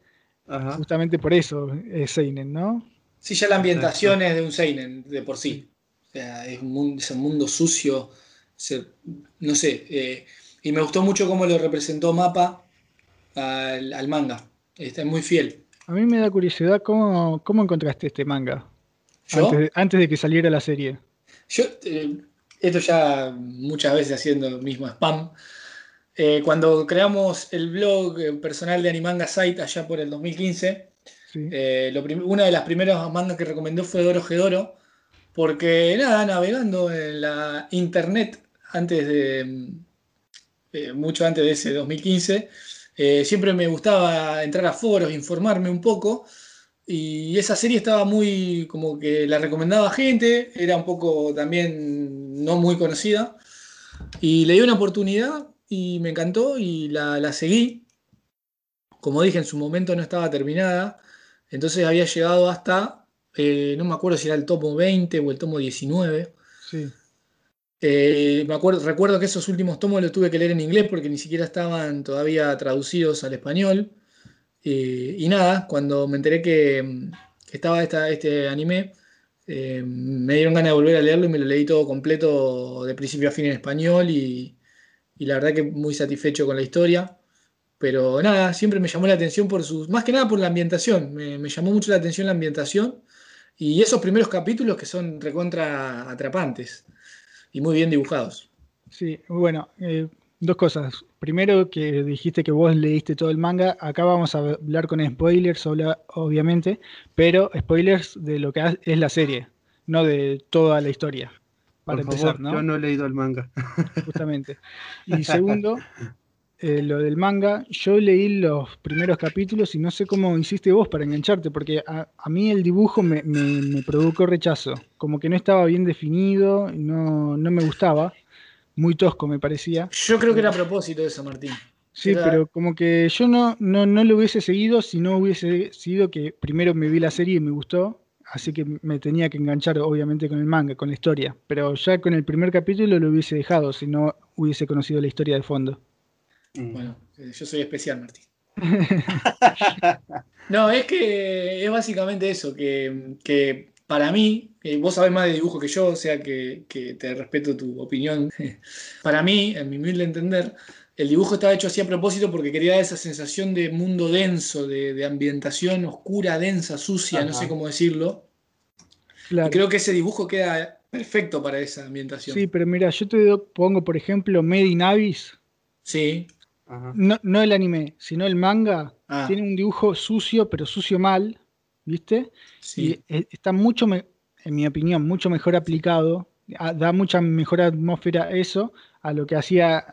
justamente por eso es Seinen, ¿no? Sí, ya la ambientación es de un Seinen, de por sí. O sea, es un mundo, es un mundo sucio, no sé. Eh, y me gustó mucho cómo lo representó Mapa al, al manga. Está muy fiel. A mí me da curiosidad cómo, encontraste este manga. Antes, de, que saliera la serie. Yo, eh, esto ya muchas veces haciendo el mismo spam. Eh, cuando creamos el blog personal de Animanga Site allá por el 2015, una de las primeras mangas que recomendó fue Doro Gedoro, porque nada, navegando en la internet antes de, mucho antes de ese 2015, eh, siempre me gustaba entrar a foros, informarme un poco. Y esa serie estaba muy, como que la recomendaba gente, era un poco también no muy conocida. Y le di una oportunidad y me encantó y la, seguí. Como dije, en su momento no estaba terminada. Entonces había llegado hasta, eh, no me acuerdo si era el tomo 20 o el tomo 19. Sí. Eh, me acuerdo, recuerdo que esos últimos tomos los tuve que leer en inglés porque ni siquiera estaban todavía traducidos al español. Eh, y nada, cuando me enteré que, estaba este anime, eh, me dieron ganas de volver a leerlo y me lo leí todo completo de principio a fin en español y, la verdad que muy satisfecho con la historia. Pero nada, siempre me llamó la atención por sus. Más que nada por la ambientación. Me, me llamó mucho la atención la ambientación. Y esos primeros capítulos que son recontra atrapantes y muy bien dibujados. Sí, bueno, eh, dos cosas. Primero, que dijiste que vos leíste todo el manga. Acá vamos a hablar con spoilers, obviamente, pero spoilers de lo que es la serie, no de toda la historia. Para empezar, ¿no? Yo no he leído el manga. Justamente. Y segundo, (laughs) eh, lo del manga, yo leí los primeros capítulos y no sé cómo hiciste vos para engancharte, porque a, mí el dibujo me, me, provocó rechazo, como que no estaba bien definido, no, no me gustaba, muy tosco me parecía. Yo creo que era a propósito eso, Martín. Sí, pero como que yo no, no, no lo hubiese seguido si no hubiese sido que primero me vi la serie y me gustó, así que me tenía que enganchar obviamente con el manga, con la historia, pero ya con el primer capítulo lo hubiese dejado si no hubiese conocido la historia de fondo. Mm. Bueno, eh, yo soy especial, Martín. (laughs) no, es que es básicamente eso, que, para mí, vos sabés más de dibujo que yo, o sea que, te respeto tu opinión. (laughs) para mí, en mi humilde entender, el dibujo estaba hecho así a propósito porque quería dar esa sensación de mundo denso, de, ambientación oscura, densa, sucia, no sé cómo decirlo. Y creo que ese dibujo queda perfecto para esa ambientación. Sí, pero mira, yo te pongo, por ejemplo, Made in Abyss. Sí. No, el anime, sino el manga. Ah. Tiene un dibujo sucio, pero sucio mal, ¿viste? Sí. Y e, está mucho, en mi opinión, mucho mejor aplicado. Da mucha mejor atmósfera eso a lo que hacía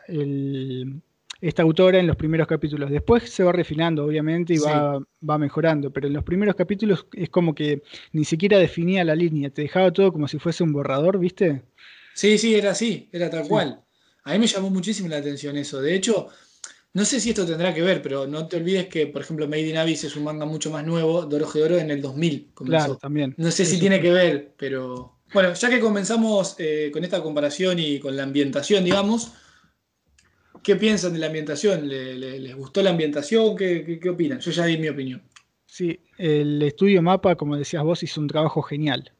esta autora en los primeros capítulos. Después se va refinando, obviamente, y va, va, mejorando, pero en los primeros capítulos es como que ni siquiera definía la línea, te dejaba todo como si fuese un borrador, ¿viste? Sí, sí, era así, era tal cual. A mí me llamó muchísimo la atención eso. De hecho, No sé si esto tendrá que ver, pero no te olvides que, por ejemplo, Made in Abyss es un manga mucho más nuevo, Doro Oro en el 2000 comenzó. Claro, también. No sé si tiene que ver, pero... Bueno, ya que comenzamos eh, con esta comparación y con la ambientación, digamos, ¿qué piensan de la ambientación? les gustó la ambientación? ¿Qué, qué opinan? Yo ya di mi opinión. Sí, el estudio Mapa, como decías vos, hizo un trabajo genial.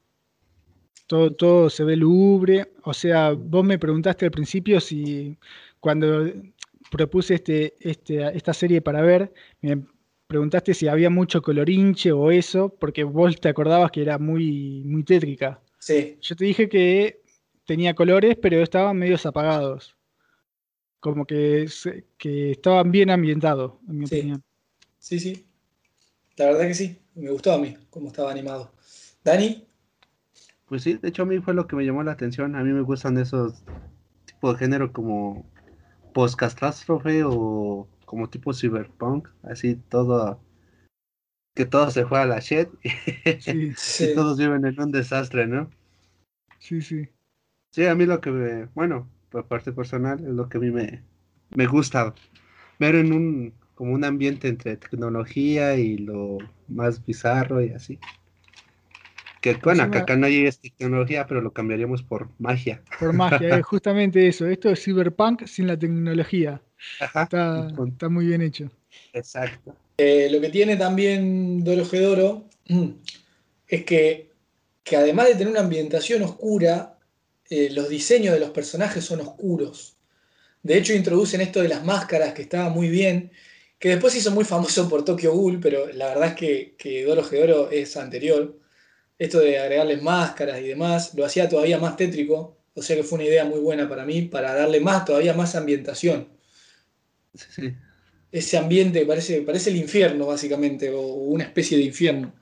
Todo, todo se ve lúgubre. O sea, vos me preguntaste al principio si cuando propuse este, este, esta serie para ver, me preguntaste si había mucho colorinche o eso, porque vos te acordabas que era muy, muy tétrica. Sí. Yo te dije que tenía colores, pero estaban medios apagados. Como que, que estaban bien ambientados, en mi opinión. Sí, sí. La verdad que sí. Me gustó a mí cómo estaba animado. ¿Dani? Pues sí, de hecho a mí fue lo que me llamó la atención. A mí me gustan esos tipos de género como post-catástrofe o como tipo cyberpunk, así todo, que todo se fue a la shit (laughs) y, todos viven en un desastre, ¿no? Sí, sí. Sí, a mí lo que, me, bueno, por parte personal, es lo que a mí me, me gusta ver en un, como un ambiente entre tecnología y lo más bizarro y así. Que bueno, acá, no hay tecnología, pero lo cambiaríamos por magia. Por magia, es justamente eso. Esto es cyberpunk sin la tecnología. está, muy bien hecho. Exacto. Eh, lo que tiene también Doro Gedoro (clears throat) es que, que, además de tener una ambientación oscura, eh, los diseños de los personajes son oscuros. De hecho, introducen esto de las máscaras, que estaba muy bien, que después hizo muy famoso por Tokyo Ghoul, pero la verdad es que, que Doro Gedoro es anterior esto de agregarle máscaras y demás, lo hacía todavía más tétrico, o sea que fue una idea muy buena para mí, para darle más, todavía más ambientación. Ese ambiente parece, parece el infierno, básicamente, o una especie de infierno.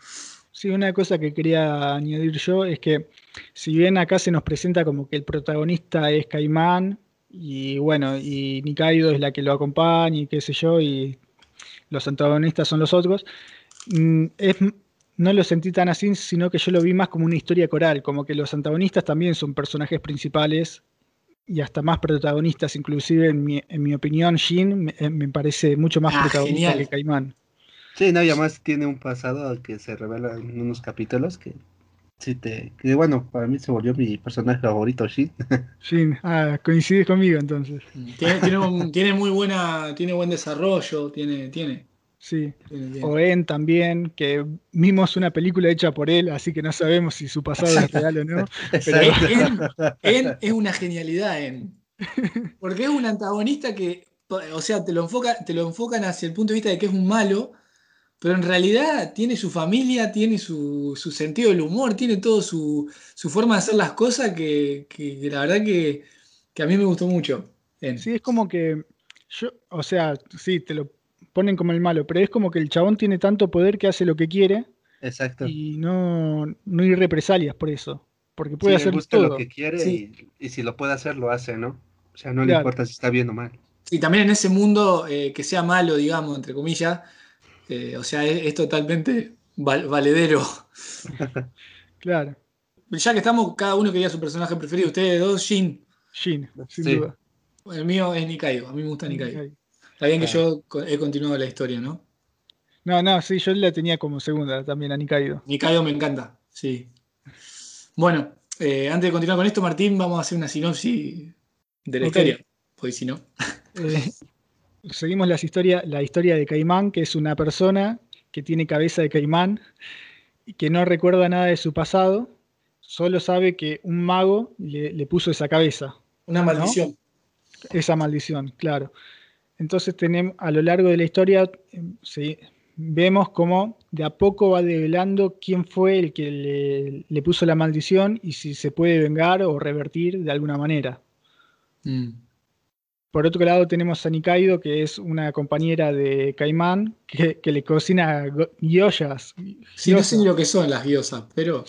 Sí, una cosa que quería añadir yo es que si bien acá se nos presenta como que el protagonista es Caimán, y bueno, y Nikaido es la que lo acompaña y qué sé yo, y los antagonistas son los otros, mm, es no lo sentí tan así, sino que yo lo vi más como una historia coral, como que los antagonistas también son personajes principales y hasta más protagonistas, inclusive en mi, en mi opinión, Shin me, eh, parece mucho más ah, protagonista que Caimán. Sí, no, y además tiene un pasado que se revela en unos capítulos que sí te, que bueno, para mí se volvió mi personaje favorito, Shin. Shin, (laughs) ah, coincides conmigo entonces. Tiene, tiene, tiene muy buena, tiene buen desarrollo, tiene, tiene. Sí, o En también, que vimos una película hecha por él, así que no sabemos si su pasado es real o no. Pero en, (laughs) es una genialidad, En. Porque es un antagonista que, o sea, te lo, enfoca, te lo enfocan hacia el punto de vista de que es un malo, pero en realidad tiene su familia, tiene su, sentido del humor, tiene todo su, forma de hacer las cosas que, la verdad que, que, a mí me gustó mucho. Sí, es como que yo, o sea, sí, te lo ponen como el malo, pero es como que el chabón tiene tanto poder que hace lo que quiere. Exacto. Y no, no hay represalias por eso. Porque puede hacer todo. lo que quiere y, si lo puede hacer, lo hace, ¿no? O sea, no le importa si está bien o mal. Y también en ese mundo eh, que sea malo, digamos, entre comillas, eh, o sea, es, totalmente valedero. (laughs) claro. Ya que estamos, cada uno quería su personaje preferido. Ustedes dos, Shin. Shin, sin duda. El mío es Nikaido, a mí me gusta Nikaido. Está bien que yo he continuado la historia, ¿no? No, no, sí, yo la tenía como segunda también a Nikaido. Nikaido me encanta, sí. Bueno, eh, antes de continuar con esto, Martín, vamos a hacer una sinopsis de la historia, pues si no. Eh, seguimos la historia, la historia de Caimán, que es una persona que tiene cabeza de caimán y que no recuerda nada de su pasado, solo sabe que un mago le, puso esa cabeza. Una maldición. Esa maldición, claro. Entonces tenemos, a lo largo de la historia vemos cómo de a poco va develando quién fue el que le, puso la maldición y si se puede vengar o revertir de alguna manera. Mm. Por otro lado tenemos a Nikaido, que es una compañera de Caimán, que, le cocina guiosas. Sí, no sé ni lo que son las guiosas, pero...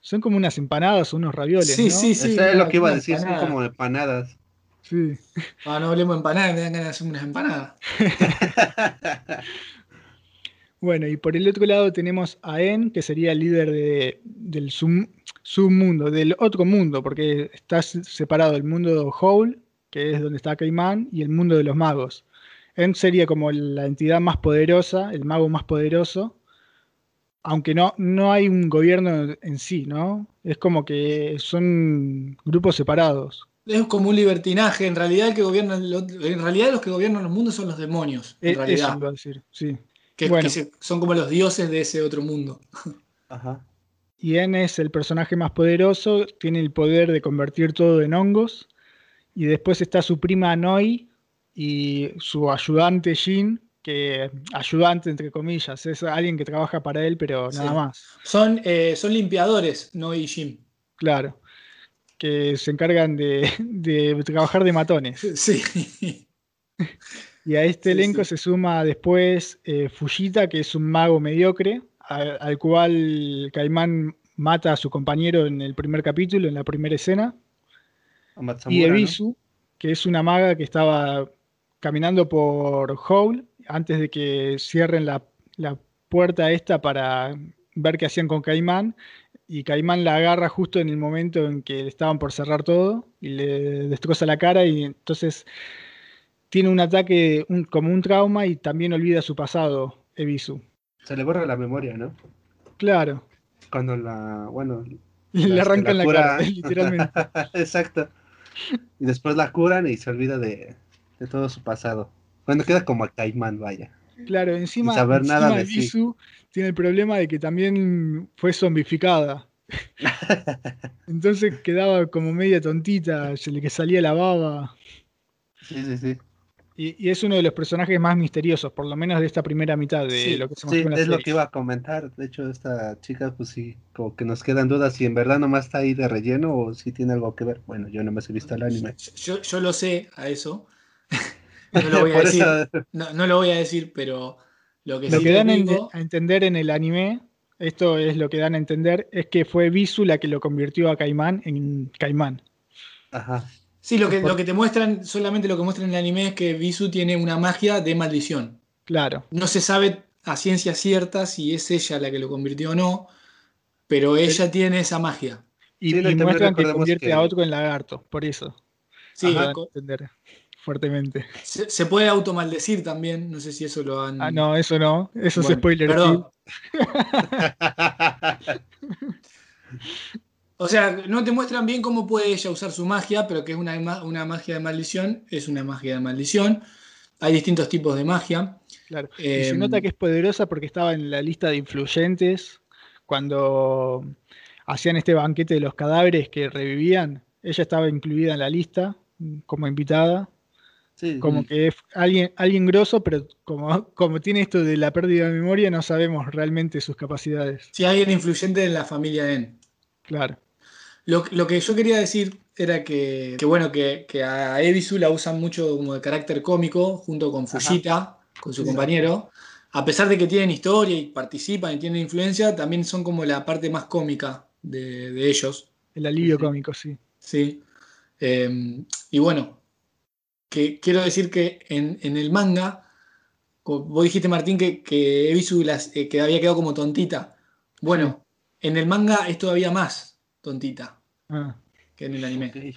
Son, como unas empanadas o unos ravioles. Sí, sí, sí. Eso es lo que iba a decir, son como empanadas. Sí. Ah, no hablemos de empanadas, me dan ganas de hacer unas empanadas. (laughs) bueno, y por el otro lado tenemos a En, que sería el líder de, del submundo, del otro mundo, porque está separado el mundo de Howl, que es donde está Caimán, y el mundo de los magos. End sería como la entidad más poderosa, el mago más poderoso, aunque no, no hay un gobierno en sí, ¿no? Es como que son grupos separados. Es como un libertinaje. En realidad, el que gobierna, en realidad los que gobiernan el mundo son los demonios. En Eh, realidad. Eso iba a decir, sí. Que, Bueno. que se- son como los dioses de ese otro mundo. Ajá. Y En es el personaje más poderoso, tiene el poder de convertir todo en hongos. Y después está su prima Noi y su ayudante Jin, que ayudante entre comillas, es alguien que trabaja para él, pero Sí. nada más. Son, eh, son limpiadores, no y Jim. Claro. Que se encargan de, de trabajar de matones. (laughs) Sí. Y a este elenco sí. se suma después eh, Fujita, que es un mago mediocre, al cual Caimán mata a su compañero en el primer capítulo, en la primera escena. Y. Ebisu, que es una maga que estaba caminando por Howl antes de que cierren la, la puerta esta para ver qué hacían con Caimán. Y Caimán la agarra justo en el momento en que estaban por cerrar todo y le destroza la cara y entonces tiene un ataque un- como un trauma y también olvida su pasado, Ebisu. Se le borra la memoria, ¿no? Claro, Cuando la, bueno, (laughs) le arrancan la, cara, (laughs) literalmente. (laughs) Exacto. Y después la curan y se olvida de, de todo su pasado. Bueno, queda como a Caimán, vaya. Claro, encima, saber encima nada de sí. Tiene el problema de que también fue zombificada. (laughs) Entonces quedaba como media tontita, se le que salía la baba. Sí, sí, sí. Y, y es uno de los personajes más misteriosos, por lo menos de esta primera mitad de Sí, lo que se Sí, mostró en la es lo que iba a comentar. De hecho, esta chica, pues sí, como que nos quedan dudas si en verdad nomás está ahí de relleno o si tiene algo que ver. Bueno, yo nomás he visto el anime. Yo, yo lo sé a eso. (laughs) No lo (laughs) voy a decir. eso- No, no lo voy a decir, pero lo que Lo sí que te dan en- a entender en el anime, esto es lo que dan a entender, es que fue Bisu la que lo convirtió a Caimán en Caimán. Ajá. Sí, lo que, lo que te muestran, solamente lo que muestran en el anime es que Bisu tiene una magia de maldición. Claro. No se sabe a ciencia cierta si es ella la que lo convirtió o no, pero ella tiene esa magia. Y, Sí, y muestran que convierte que- a otro en lagarto, por eso. Sí, Lo dan a co- entender fuertemente. se, se puede automaldecir también, no sé si eso lo han... Ah, no, eso no. Eso es spoiler. Perdón. (laughs) O sea, no te muestran bien cómo puede ella usar su magia, pero que es una, ma- una magia de maldición, es una magia de maldición. Hay distintos tipos de magia. Claro. Y se Em, nota que es poderosa porque estaba en la lista de influyentes cuando hacían este banquete de los cadáveres que revivían. Ella estaba incluida en la lista como invitada. Sí, Como que es alguien, alguien grosso, pero como, (laughs) como tiene esto de la pérdida de memoria, no sabemos realmente sus capacidades. Si hay alguien influyente en la familia En. Claro. Lo, lo que yo quería decir era que, que bueno, que, que a Ebisu la usan mucho como de carácter cómico, junto con Fujita, con su Sí. compañero. A pesar de que tienen historia y participan y tienen influencia, también son como la parte más cómica de, de ellos. El alivio Sí. cómico, sí. ¿sí? Eh, y bueno, que quiero decir que en, en el manga, vos dijiste Martín que, que Ebisu las- eh, que había quedado como tontita. Bueno, en el manga es todavía más tontita Ah. que en el anime.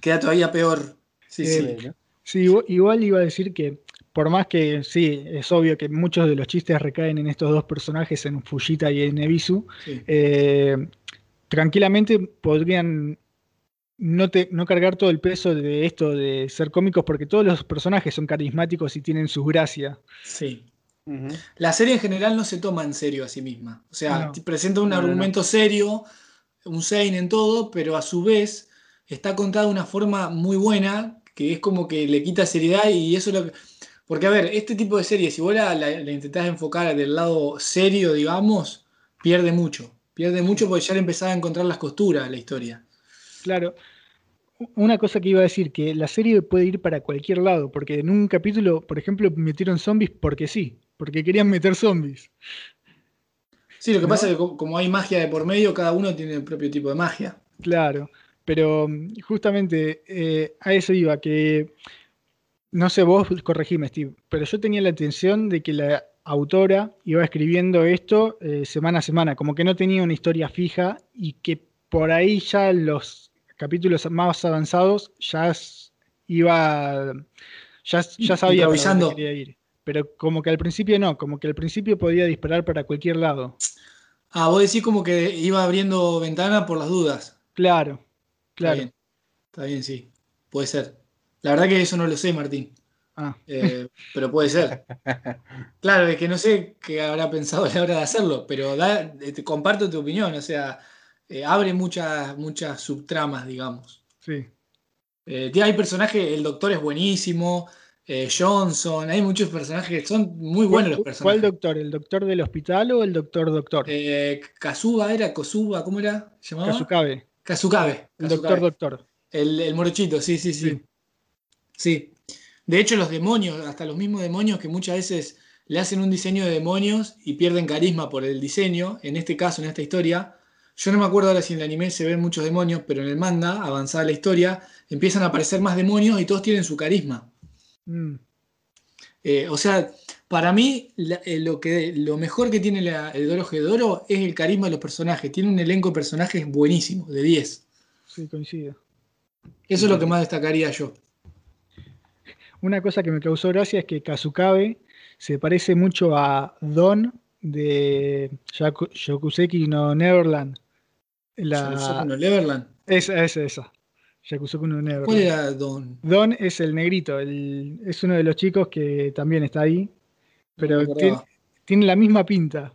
Queda todavía peor. Sí, sí. Eh, Sí, ¿no? Sí, igu- igual iba a decir que, por más que sí, es obvio que muchos de los chistes recaen en estos dos personajes, en Fujita y en Ebisu, sí. eh, tranquilamente podrían no, te- no cargar todo el peso de esto de ser cómicos, porque todos los personajes son carismáticos y tienen su gracia. Sí. La serie en general no se toma en serio a sí misma. O sea, No. presenta un No, no, no. argumento serio, un sein en todo, pero a su vez está contada de una forma muy buena, que es como que le quita seriedad y eso es lo que... Porque, a ver, este tipo de series, si vos la, la- la intentás enfocar del lado serio, digamos, pierde mucho. Pierde mucho porque ya le empezaba a encontrar las costuras a la historia. Claro. Una cosa que iba a decir, que la serie puede ir para cualquier lado, porque en un capítulo, por ejemplo, metieron zombies porque sí, porque querían meter zombies. Sí, lo que ¿No? pasa es que co- como hay magia de por medio, cada uno tiene el propio tipo de magia. Claro, pero mm, justamente eh, a eso iba, que no sé, vos corregime, Steve, pero yo tenía la intención de que la autora iba escribiendo esto eh, semana a semana, como que no tenía una historia fija y que por ahí ya los capítulos más avanzados ya iba Ya, ya sabía dónde quería ir. Pero como que al principio no, como que al principio podía disparar para cualquier lado. Ah, vos decís como que iba abriendo ventana por las dudas. Claro, Está claro. bien, está bien, sí. Puede ser. La verdad que eso no lo sé, Martín. Ah, Eh, pero puede ser. (laughs) Claro, es que no sé qué habrá pensado a la hora de hacerlo, pero da- eh, te comparto tu opinión. O sea, eh, abre muchas, muchas subtramas, digamos. sí. Eh, hay personajes, el doctor es buenísimo, eh, Johnson, hay muchos personajes que son muy buenos los ¿Cuál- personajes. ¿Cuál doctor? ¿El doctor del hospital o el doctor doctor? Eh, Kazuba era, Kosuba, ¿cómo era? ¿Se llamaba? Kazukabe. Kazukabe. El Kazukabe. doctor doctor. El, el morochito, sí, sí, sí, Sí. sí. De hecho, los demonios, hasta los mismos demonios que muchas veces le hacen un diseño de demonios y pierden carisma por el diseño, en este caso, en esta historia, yo no me acuerdo ahora si en el anime se ven muchos demonios, pero en el manga, avanzada la historia, empiezan a aparecer más demonios y todos tienen su carisma. Mm, Eh, o sea, para mí, la- eh, lo, que, lo mejor que tiene la- el Doroje de Oro es el carisma de los personajes. Tiene un elenco de personajes buenísimo, de 10. sí, coincido. Eso es lo que más destacaría yo. Una cosa que me causó gracia es que Kazukabe se parece mucho a Don de Yokuseki no Neverland. La, No, Leverland. esa, esa, esa. Yakusoku no ¿Cuál Neverland. era Don? Don es el negrito, el- es uno de los chicos que también está ahí, pero tiene, la misma pinta.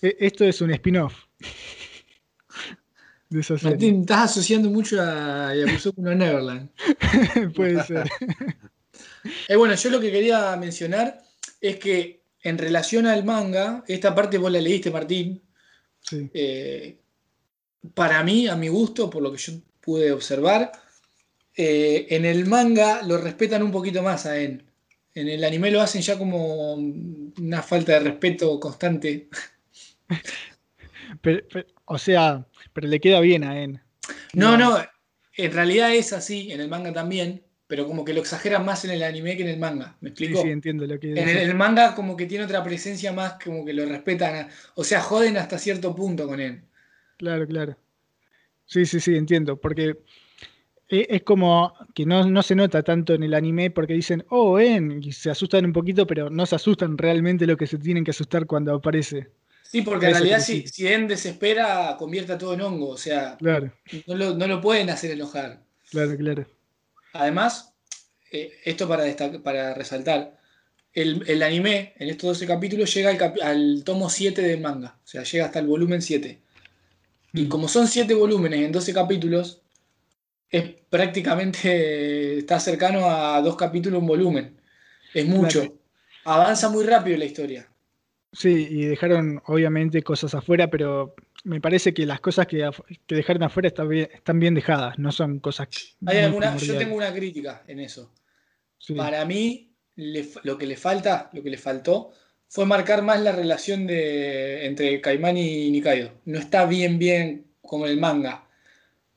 E- Esto es un spin-off. (laughs) De esa serie. Martín, estás asociando mucho a Yakusoku no Neverland. (laughs) Puede ser. (laughs) Eh, bueno, yo lo que quería mencionar es que en relación al manga, esta parte vos la leíste, Martín, Sí. eh, para mí, a mi gusto, por lo que yo pude observar, eh, en el manga lo respetan un poquito más a En. En el anime lo hacen ya como una falta de respeto constante. (laughs) Pero- pero- o sea, pero le queda bien a En. No, no, en realidad es así, en el manga también, pero como que lo exageran más en el anime que en el manga. ¿Me Sí, explico? sí, entiendo lo que En el, manga como que tiene otra presencia más, como que lo respetan, a- o sea, joden hasta cierto punto con él. Claro, claro. Sí, sí, sí, entiendo. Porque e- es como que no, no se nota tanto en el anime porque dicen, oh, En, y se asustan un poquito, pero no se asustan realmente lo que se tienen que asustar cuando aparece. Sí, porque en realidad si, sí. si En desespera, convierte a todo en hongo, o sea, Claro, no lo, no lo pueden hacer enojar. claro, claro. Además, eh, esto para, destac- para resaltar, el, el anime en estos 12 capítulos llega al, capi- al tomo 7 del manga, o sea, llega hasta el volumen 7. Y Mm. como son 7 volúmenes en 12 capítulos, es prácticamente, (laughs) está cercano a dos capítulos un volumen. Es mucho. Avanza muy rápido la historia. Sí, y dejaron obviamente cosas afuera, pero me parece que las cosas que, que dejaron afuera están bien, están bien dejadas, no son cosas. Hay muy alguna, yo tengo una crítica en eso. Sí, Para mí, le lo que le falta, lo que le faltó, fue marcar más la relación de, entre Caimán y Nikaido. No está bien, bien como en el manga.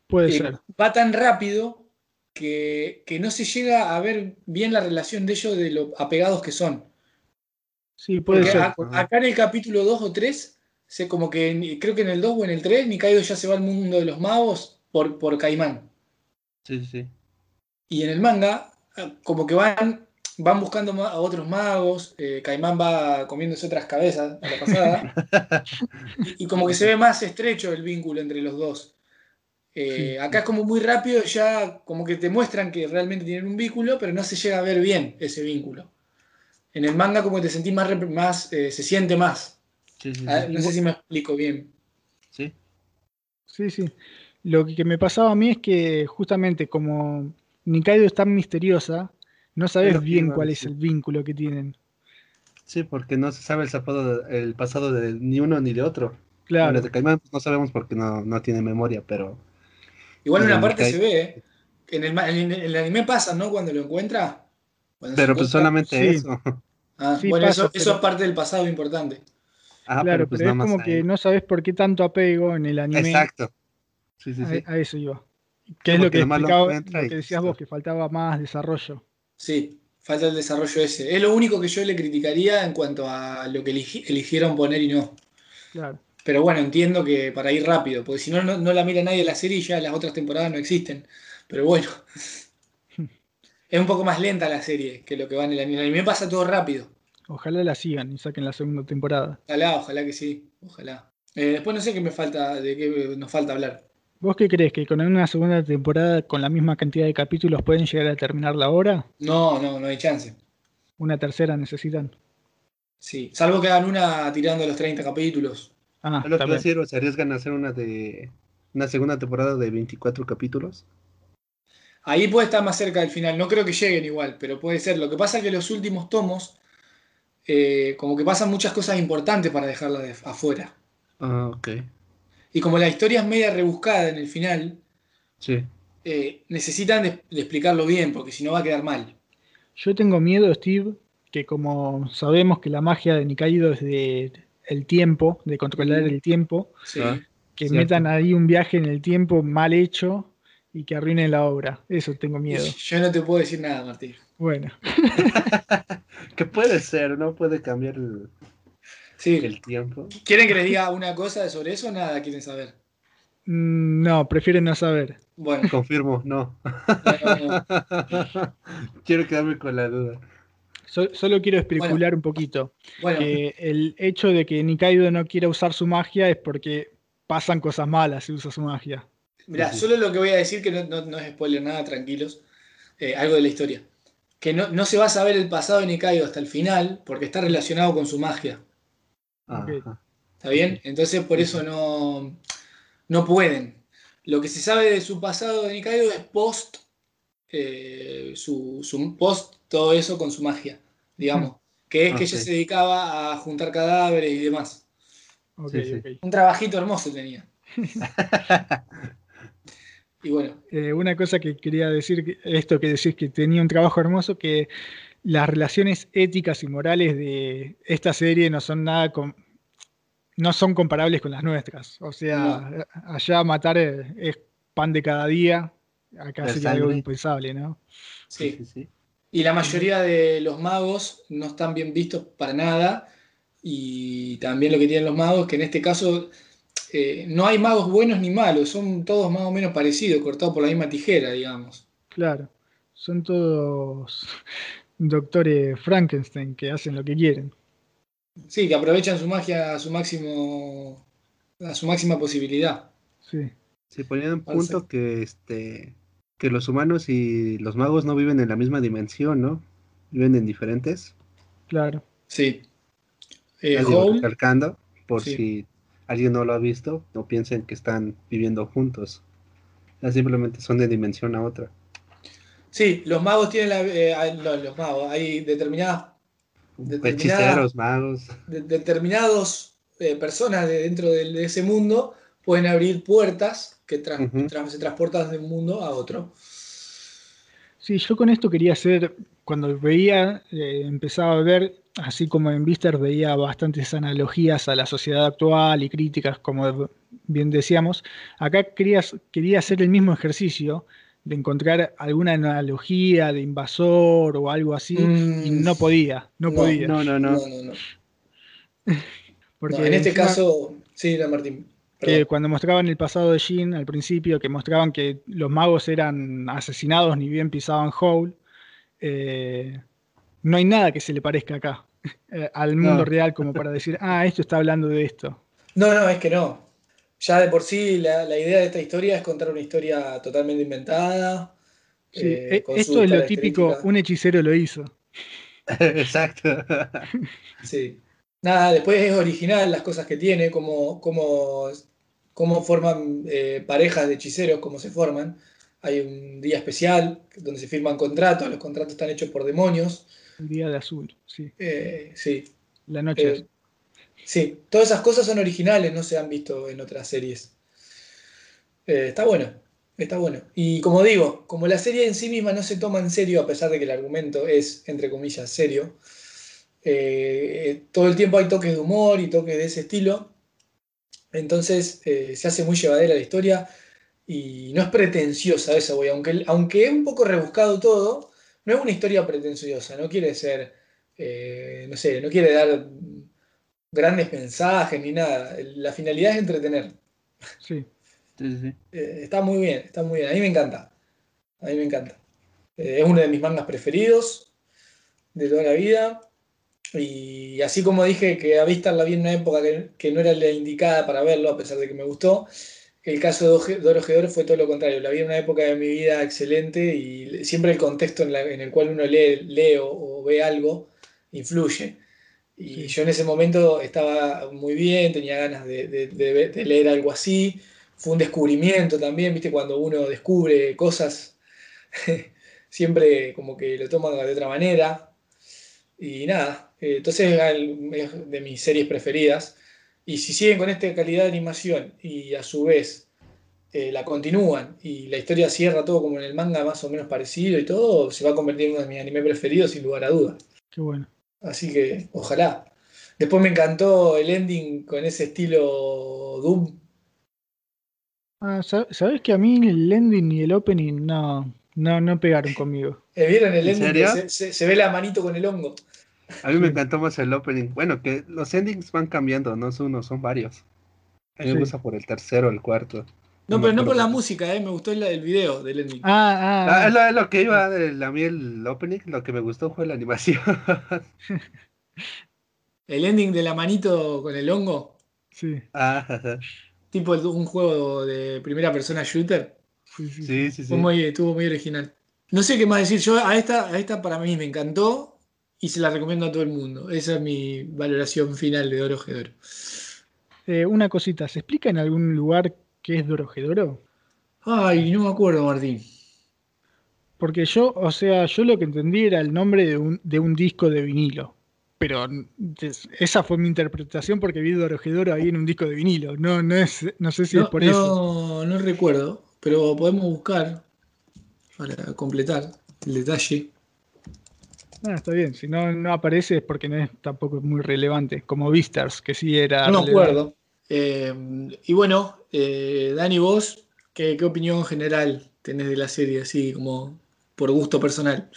puede Eh, ser. va tan rápido que, que no se llega a ver bien la relación de ellos de lo apegados que son. Sí, puede Porque ser. a- acá en el capítulo 2 o 3, se, como que creo que en el 2 o en el 3, Nikaido ya se va al mundo de los magos por, por Caimán. Sí, sí. Y en el manga, ah, como que van, van buscando a otros magos, eh, Caimán va comiéndose otras cabezas a la pasada, (laughs) y, y como que se ve más estrecho el vínculo entre los dos. Eh, Sí. Acá es como muy rápido, ya como que te muestran que realmente tienen un vínculo, pero no se llega a ver bien ese vínculo. En el manga como que te sentís más, más eh, se siente más. Sí, sí, Ah, sí. No sé si me explico bien. Sí. Sí, sí. Lo que me pasaba a mí es que justamente como Nikaido es tan misteriosa, no Es sabes bien cuál es el vínculo que tienen. Sí, porque no se sabe el, zapado de- el pasado de ni uno ni de otro. Claro, Bueno, de Caimán pues, no sabemos porque no, no tiene memoria, pero Igual en una parte Nikai- se ve, ¿eh? En el, ma- en el- en el anime pasa, ¿no? Cuando lo encuentra. Pero pues solamente Sí. eso. Ah, Sí, bueno, pasa, eso, es parte del pasado importante. Ah, claro, pues pero, nada es como que no sabes por qué tanto apego en el anime. Exacto. Sí, sí, A, sí. a eso iba. Que es lo que lo explicaba, que decías vos, que faltaba más desarrollo. Sí, falta el desarrollo ese. Es lo único que yo le criticaría en cuanto a lo que eligi- eligieron poner y no. Claro. Pero bueno, entiendo que para ir rápido, porque si no, no, no la mira nadie la serie y ya las otras temporadas no existen. Pero bueno. Es un poco más lenta la serie que lo que va en el anime. El anime pasa todo rápido. Ojalá la sigan y saquen la segunda temporada. Ojalá, ojalá que sí. Ojalá. Eh, después no sé qué me falta, de qué nos falta hablar. ¿Vos qué crees? ¿Que con una segunda temporada con la misma cantidad de capítulos pueden llegar a terminar la hora? No, no, no hay chance. ¿Una tercera necesitan? Sí, salvo que hagan una tirando los 30 capítulos. Ah, lo que decir, ¿se arriesgan a hacer una de una segunda temporada de 24 capítulos? Ahí puede estar más cerca del final. No creo que lleguen igual, pero puede ser. Lo que pasa es que los últimos tomos, eh, como que pasan muchas cosas importantes para dejarlas afuera. Ah, ok. Y como la historia es media rebuscada en el final, sí. Eh, necesitan de, explicarlo bien, porque si no va a quedar mal. Yo tengo miedo, Steve, que como sabemos que la magia de Nikaido es de el tiempo, de controlar el tiempo, ah, que metan ahí un viaje en el tiempo mal hecho y que arruinen la obra. Eso tengo miedo. Yo no te puedo decir nada, Martín. Bueno. (laughs) que puede ser, ¿no? Puede cambiar el, Sí. El tiempo. ¿Quieren que les diga una cosa sobre eso o nada quieren saber? Mm, no, prefieren no saber. Bueno. Confirmo, no. (laughs) quiero quedarme con la duda. solo quiero especular un poquito. Bueno. el hecho de que Nikaido no quiera usar su magia es porque pasan cosas malas si usa su magia. Mira, solo lo que voy a decir, que no, es spoiler nada, tranquilos, eh, algo de la historia. Que no, no se va a saber el pasado de Nikaido hasta el final porque está relacionado con su magia. ¿Está bien? Entonces por eso no, no pueden. Lo que se sabe de su pasado de Nikaido es post, eh, su, post, todo eso con su magia, digamos. Mm. Que es que ella se dedicaba a juntar cadáveres y demás. Un trabajito hermoso tenía. (laughs) y bueno. Eh, una cosa que quería decir, esto que decís que tenía un trabajo hermoso, que las relaciones éticas y morales de esta serie no son nada no son comparables con las nuestras. O sea, allá matar es, pan de cada día, acá sería algo impensable, ¿no? Sí. sí, Y la mayoría de los magos no están bien vistos para nada. Y también lo que tienen los magos, que en este caso eh, no hay magos buenos ni malos, son todos más o menos parecidos, cortados por la misma tijera, digamos. Claro, son todos (laughs) doctores Frankenstein que hacen lo que quieren. Sí, que aprovechan su magia a su máximo a su máxima posibilidad. Sí. Se ponían en punto que este que los humanos y los magos no viven en la misma dimensión, ¿no? Viven en diferentes. Claro. Sí. Eh, por si alguien no lo ha visto, no piensen que están viviendo juntos. simplemente son de dimensión a otra. Sí, los magos tienen la, eh, los magos, hay determinadas, determinados magos. determinados eh, personas de, dentro de, ese mundo pueden abrir puertas que se transportan de un mundo a otro. Sí, yo con esto quería hacer, cuando veía, eh, empezaba a ver, así como en Vister veía bastantes analogías a la sociedad actual y críticas, como bien decíamos, acá quería, quería hacer el mismo ejercicio de encontrar alguna analogía de invasor o algo así y mm, no podía, no, podía. No, no, no. (laughs) Porque en este caso, sí, Martín. Que cuando mostraban el pasado de Jin al principio, que mostraban que los magos eran asesinados ni bien pisaban Howl, eh, no hay nada que se le parezca acá (laughs) eh, al mundo real como para decir, ah, esto está hablando de esto. No, no, es que no ya de por sí la, idea de esta historia es contar una historia totalmente inventada. Eh, e, esto es lo típico, un hechicero lo hizo. (laughs) Exacto. (laughs) sí. Nada, después es original las cosas que tiene, cómo, cómo, forman eh, parejas de hechiceros, cómo se forman. Hay un día especial donde se firman contratos, los contratos están hechos por demonios. El día de azul, sí. Eh, sí. La noche. Sí, todas esas cosas son originales, no se han visto en otras series. Eh, está bueno, está bueno. Y como digo, como la serie en sí misma no se toma en serio, a pesar de que el argumento es, entre comillas, serio, eh, todo el tiempo hay toques de humor y toques de ese estilo. Entonces eh, se hace muy llevadera la historia y no es pretenciosa esa, voy. Aunque, aunque es un poco rebuscado todo, no es una historia pretenciosa, no quiere ser, no sé, no quiere dar grandes mensajes ni nada. La finalidad es entretener. Sí. Eh, está muy bien, está muy bien. A mí me encanta. A mí me encanta. Eh, es uno de mis mangas preferidos de toda la vida. Y así como dije que a Vista la vi en una época que, no era la indicada para verlo, a pesar de que me gustó, el caso de Doro fue todo lo contrario. La vi en una época de mi vida excelente y siempre el contexto en, el cual uno lee, lee o, ve algo influye. Y yo en ese momento estaba muy bien, tenía ganas de, leer algo así. Fue un descubrimiento también, ¿viste? Cuando uno descubre cosas, (laughs) siempre como que lo toma de otra manera. Y nada, eh, entonces es de mis series preferidas. Y si siguen con esta calidad de animación y a su vez eh, la continúan y la historia cierra todo como en el manga más o menos parecido y todo, se va a convertir en uno de mis animes preferidos sin lugar a dudas. Qué bueno. Así que ojalá. Después me encantó el ending con ese estilo Doom. Ah, ¿Sabes que a mí el ending y el opening no, no, no pegaron conmigo? Eh, ¿Vieron el ending? Se, ve la manito con el hongo. A mí me encantó más el opening. Bueno, que los endings van cambiando, no es uno, son varios. A mí me gusta por el tercero, el cuarto. No, pero no por la música, eh, me gustó el, el video del ending. Ah, ah, ah. ah es, lo, que iba, a mí el opening, lo que me gustó fue la animación. (laughs) el ending de la manito con el hongo. Sí. Ah, tipo un juego de primera persona shooter. Sí, sí, sí. muy, estuvo muy original. No sé qué más decir. Yo a esta, a esta para mí me encantó y se la recomiendo a todo el mundo. Esa es mi valoración final de Doro eh, una cosita, ¿se explica en algún lugar qué es Dorojedoro? Ay, no me acuerdo, Martín. Porque yo, o sea, yo lo que entendí era el nombre de un, de un disco de vinilo. Pero esa fue mi interpretación porque vi Dorojedoro ahí en un disco de vinilo. No, no, es, no sé si es por eso. No recuerdo, pero podemos buscar para completar el detalle. Ah, está bien. Si no, no aparece es porque no es tampoco muy relevante. Como Vistars, que sí era. No me acuerdo. Eh, y bueno, eh, Dani, vos, ¿qué, opinión general tenés de la serie, así como por gusto personal?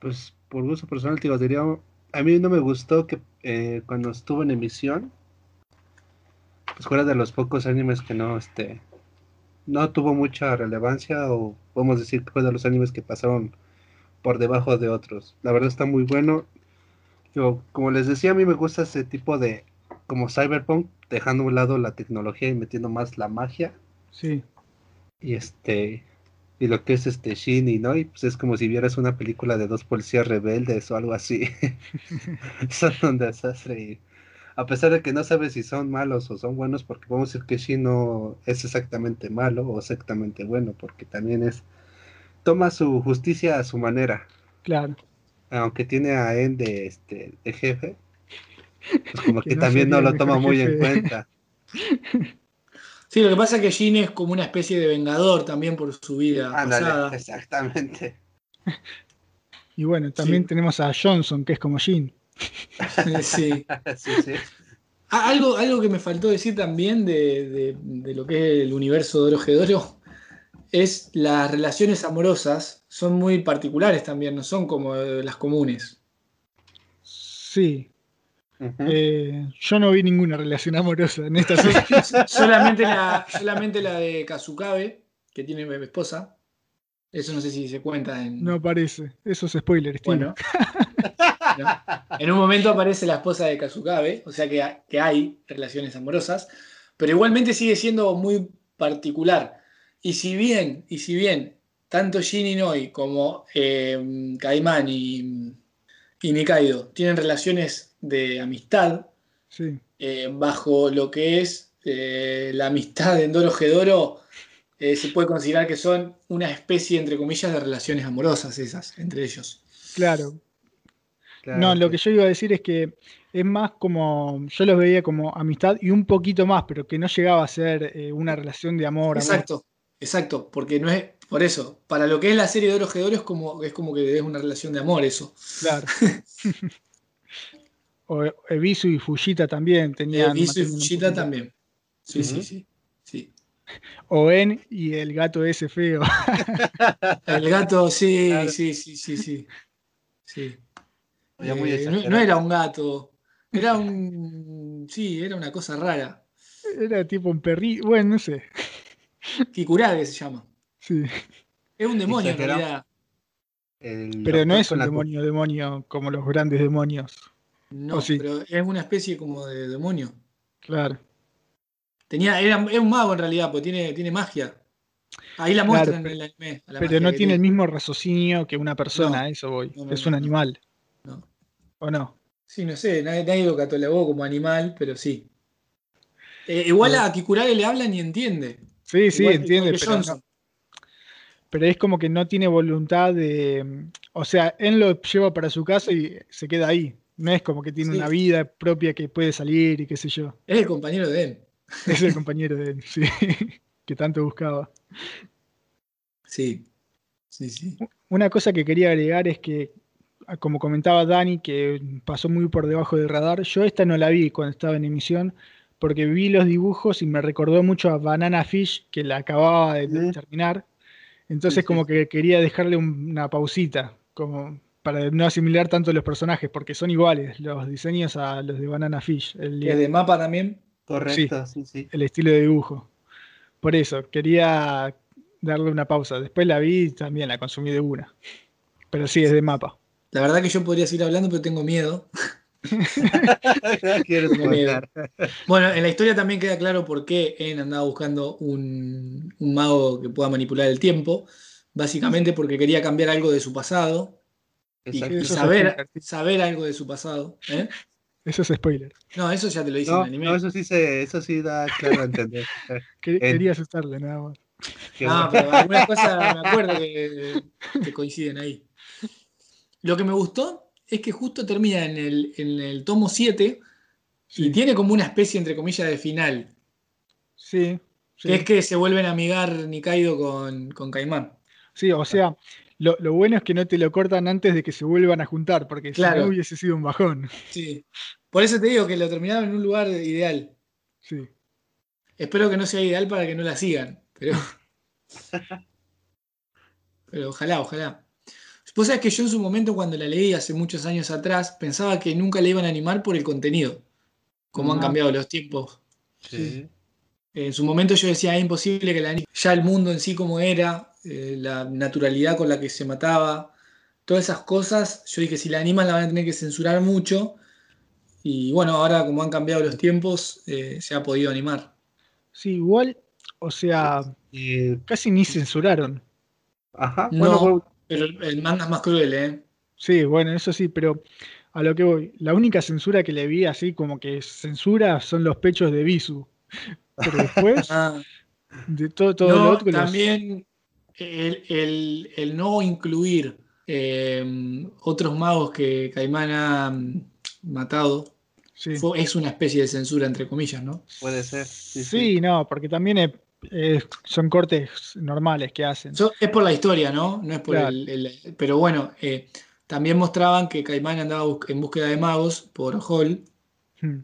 Pues por gusto personal, te diría, a mí no me gustó que eh, cuando estuvo en emisión, pues fuera de los pocos animes que no, este, no tuvo mucha relevancia, o podemos decir que fue de los animes que pasaron por debajo de otros. La verdad está muy bueno. Yo, como les decía, a mí me gusta ese tipo de como Cyberpunk, dejando a un lado la tecnología y metiendo más la magia. Sí. Y este y lo que es este Shinny, ¿no? Y pues es como si vieras una película de dos policías rebeldes o algo así. (laughs) (laughs) son un desastre y a pesar de que no sabes si son malos o son buenos, porque podemos decir que Shin no es exactamente malo o exactamente bueno, porque también es toma su justicia a su manera. Claro. Aunque tiene a En de este de jefe, pues como (laughs) que, también no lo toma muy en cuenta. (laughs) Sí, lo que pasa es que Jin es como una especie de vengador también por su vida pasada. Exactamente. Y bueno, también tenemos a Johnson, que es como Jin. (laughs) sí. Algo, algo que me faltó decir también de, lo que es el universo de Oro es las relaciones amorosas son muy particulares también, no son como las comunes. Sí, eh, yo no vi ninguna relación amorosa en esta serie. (laughs) solamente, la, solamente la de Kazukabe, que tiene mi esposa. Eso no sé si se cuenta en. No aparece. Eso es spoiler, Bueno. en un momento aparece la esposa de Kazukabe, o sea que, que, hay relaciones amorosas, pero igualmente sigue siendo muy particular. Y si bien, y si bien tanto Shin Inoi como eh, Kaiman y, y Nikaido tienen relaciones de amistad, eh, bajo lo que es eh, la amistad de Endoro Gedoro, eh, se puede considerar que son una especie, entre comillas, de relaciones amorosas esas, entre ellos. Claro. no, lo que yo iba a decir es que es más como, yo los veía como amistad y un poquito más, pero que no llegaba a ser una relación de amor. Exacto, exacto, porque no es, por eso, para lo que es la serie de Oro Gedoro es como, es como que es una relación de amor eso. Claro. (laughs) O Ebisu y Fujita también tenían. Ebisu y Fujita también. Sí, sí, sí, sí. Oen y el gato ese feo. (laughs) el gato, sí, sí, sí, sí, sí. sí. Eh, no, era un gato, era un. Sí, era una cosa rara. Era tipo un perrito, bueno, no sé. Kikurage se llama. Sí. Es un demonio en realidad. El Pero no es un la- demonio, demonio como los grandes demonios. No, sí. pero es una especie como de demonio. Claro. Tenía, era, es un mago en realidad, porque tiene, tiene magia. Ahí la Claro, muestran pero- en el anime. Pero no tiene el mismo raciocinio que una persona, No. eso voy. No, no, es un animal, No. ¿o no? Sí, no sé, nadie, nadie lo catalogó como animal, pero sí. Eh, igual a Kikurage le hablan y entiende. Sí, sí, entiende, pero, no- pero es como que no tiene voluntad de... O sea, él lo lleva para su casa y se queda ahí. No es como que tiene Sí. una vida propia que puede salir y qué sé yo. Es el compañero de él. Es el (laughs) compañero de él, sí, (laughs) que tanto buscaba. Sí. Sí, sí. Una cosa que quería agregar es que, ah, como comentaba Dani, que pasó muy por debajo del radar, yo esta no la vi cuando estaba en emisión, porque vi los dibujos y me recordó mucho a Banana Fish, que la acababa de terminar. Entonces Sí, sí. como que quería dejarle un- una pausita, como para no asimilar tanto los personajes, porque son iguales los diseños a los de Banana Fish, el, Es de mapa también. Correcto, sí, sí. el estilo de dibujo. Por eso, quería darle una pausa. Después la vi y también la consumí de una. Pero sí, es de mapa. La verdad que yo podría seguir hablando, pero tengo miedo. (laughs) (laughs) Bueno, en la historia también queda claro por qué En andaba buscando un, un mago que pueda manipular el tiempo. Básicamente porque quería cambiar algo de su pasado y, Exacto. saber, algo de su pasado. ¿eh? Eso es spoiler. No, eso ya te lo dice No, en el anime. no, eso sí se, eso sí da claro a entender. (laughs) Que- En- Quería asustarle nada más. No, pero algunas cosas me acuerdo que, que coinciden ahí. Lo que me gustó es que justo termina en el, en el tomo 7 y tiene como una especie, entre comillas, de final. sí. sí. Que es que se vuelven a amigar Nikaido con, con Caimán. Sí, o sea, lo, lo bueno es que no te lo cortan antes de que se vuelvan a juntar, porque si Claro. no hubiese sido un bajón. Sí. Por eso te digo que lo terminaron en un lugar ideal. Sí. Espero que no sea ideal para que no la sigan, pero. (laughs) (laughs) pero ojalá, ojalá. Vos sabés que yo en su momento, cuando la leí hace muchos años atrás, pensaba que nunca le iban a animar por el contenido. Como han Ah. cambiado los tiempos. Sí. En su momento yo decía, es imposible que la anime. Ya el mundo en sí como era, eh, la naturalidad con la que se mataba, todas esas cosas, yo dije, si la animan la van a tener que censurar mucho. Y bueno, ahora como han cambiado los tiempos, eh, se ha podido animar. Sí, igual, o sea, Y, casi ni censuraron. ajá, No. bueno, Pero el, manga es más cruel, ¿eh? Sí, bueno, eso sí, pero a lo que voy, la única censura que le vi así como que censura son los pechos de Bisu. (laughs) Pero después, Ah, de todo, todo no, lo otro, los- también el, el- el no incluir eh, otros magos que Caimán ha mm, matado sí. fue- es una especie de censura, entre comillas, ¿no? puede ser. Sí, Sí, sí. no, porque también son cortes normales que hacen. Es por la historia, ¿no? No es por Claro. el, el- Pero bueno, eh, también mostraban que Caimán andaba en búsqueda de magos por Hall Hmm.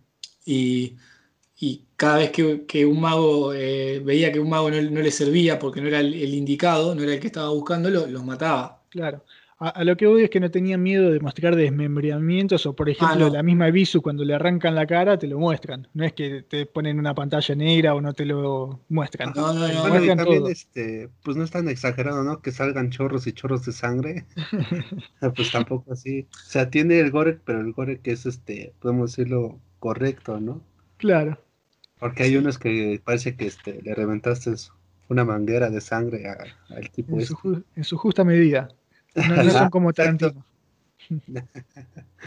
y, y cada vez que, que un mago eh, veía que un mago no, no le servía porque no era el, el indicado, no era el que estaba buscando, lo- los mataba. Claro. A, a lo que voy es que no tenían miedo de mostrar desmembramientos o, por ejemplo, Ah, no. la misma Bisu cuando le arrancan la cara te lo muestran. No es que te ponen una pantalla negra o no te lo muestran. No, no, no. Bueno, y muestran también, este, pues no es tan exagerado, ¿no? Que salgan chorros y chorros de sangre. (laughs) pues tampoco así. O sea, tiene el gore, pero el gore que es, este, podemos decirlo, correcto, ¿no? Claro. Porque hay unos que parece que este, le reventaste una manguera de sangre a- al tipo En este. su, en su justa medida. No, no son como. Tarantino.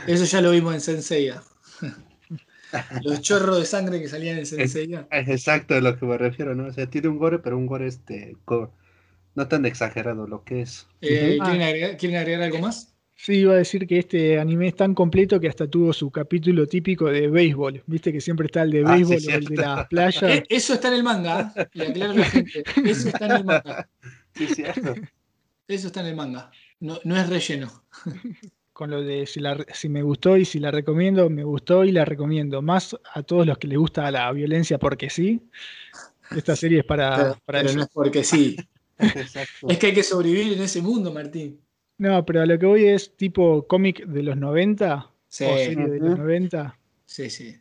Eso ya lo vimos en Senseiya. Los chorros de sangre que salían en Senseiya. Ah, Exacto, a lo que me refiero, ¿no? O sea, tiene un gore, pero un gore este, no tan exagerado lo que es. Eh, Ujú. ¿quieren, agregar, quieren agregar algo más? Sí, iba a decir que este anime es tan completo que hasta tuvo su capítulo típico de béisbol. Viste que siempre está el de Ah, sí, béisbol o el de las playas. Eh, eso está en el manga. Le aclaro a la gente. Eso está en el manga. Sí, cierto. Eso está en el manga. No, no es relleno. (laughs) con lo de si, la, si me gustó y si la recomiendo, me gustó y la recomiendo. Más a todos los que les gusta la violencia porque sí. Esta serie es para, Pero, para pero eso. no es porque sí. (laughs) Exacto. Es que hay que sobrevivir en ese mundo, Martín. No, pero a lo que voy es tipo cómic de los 90 Sí, o serie de los Ujú. 90. sí, sí.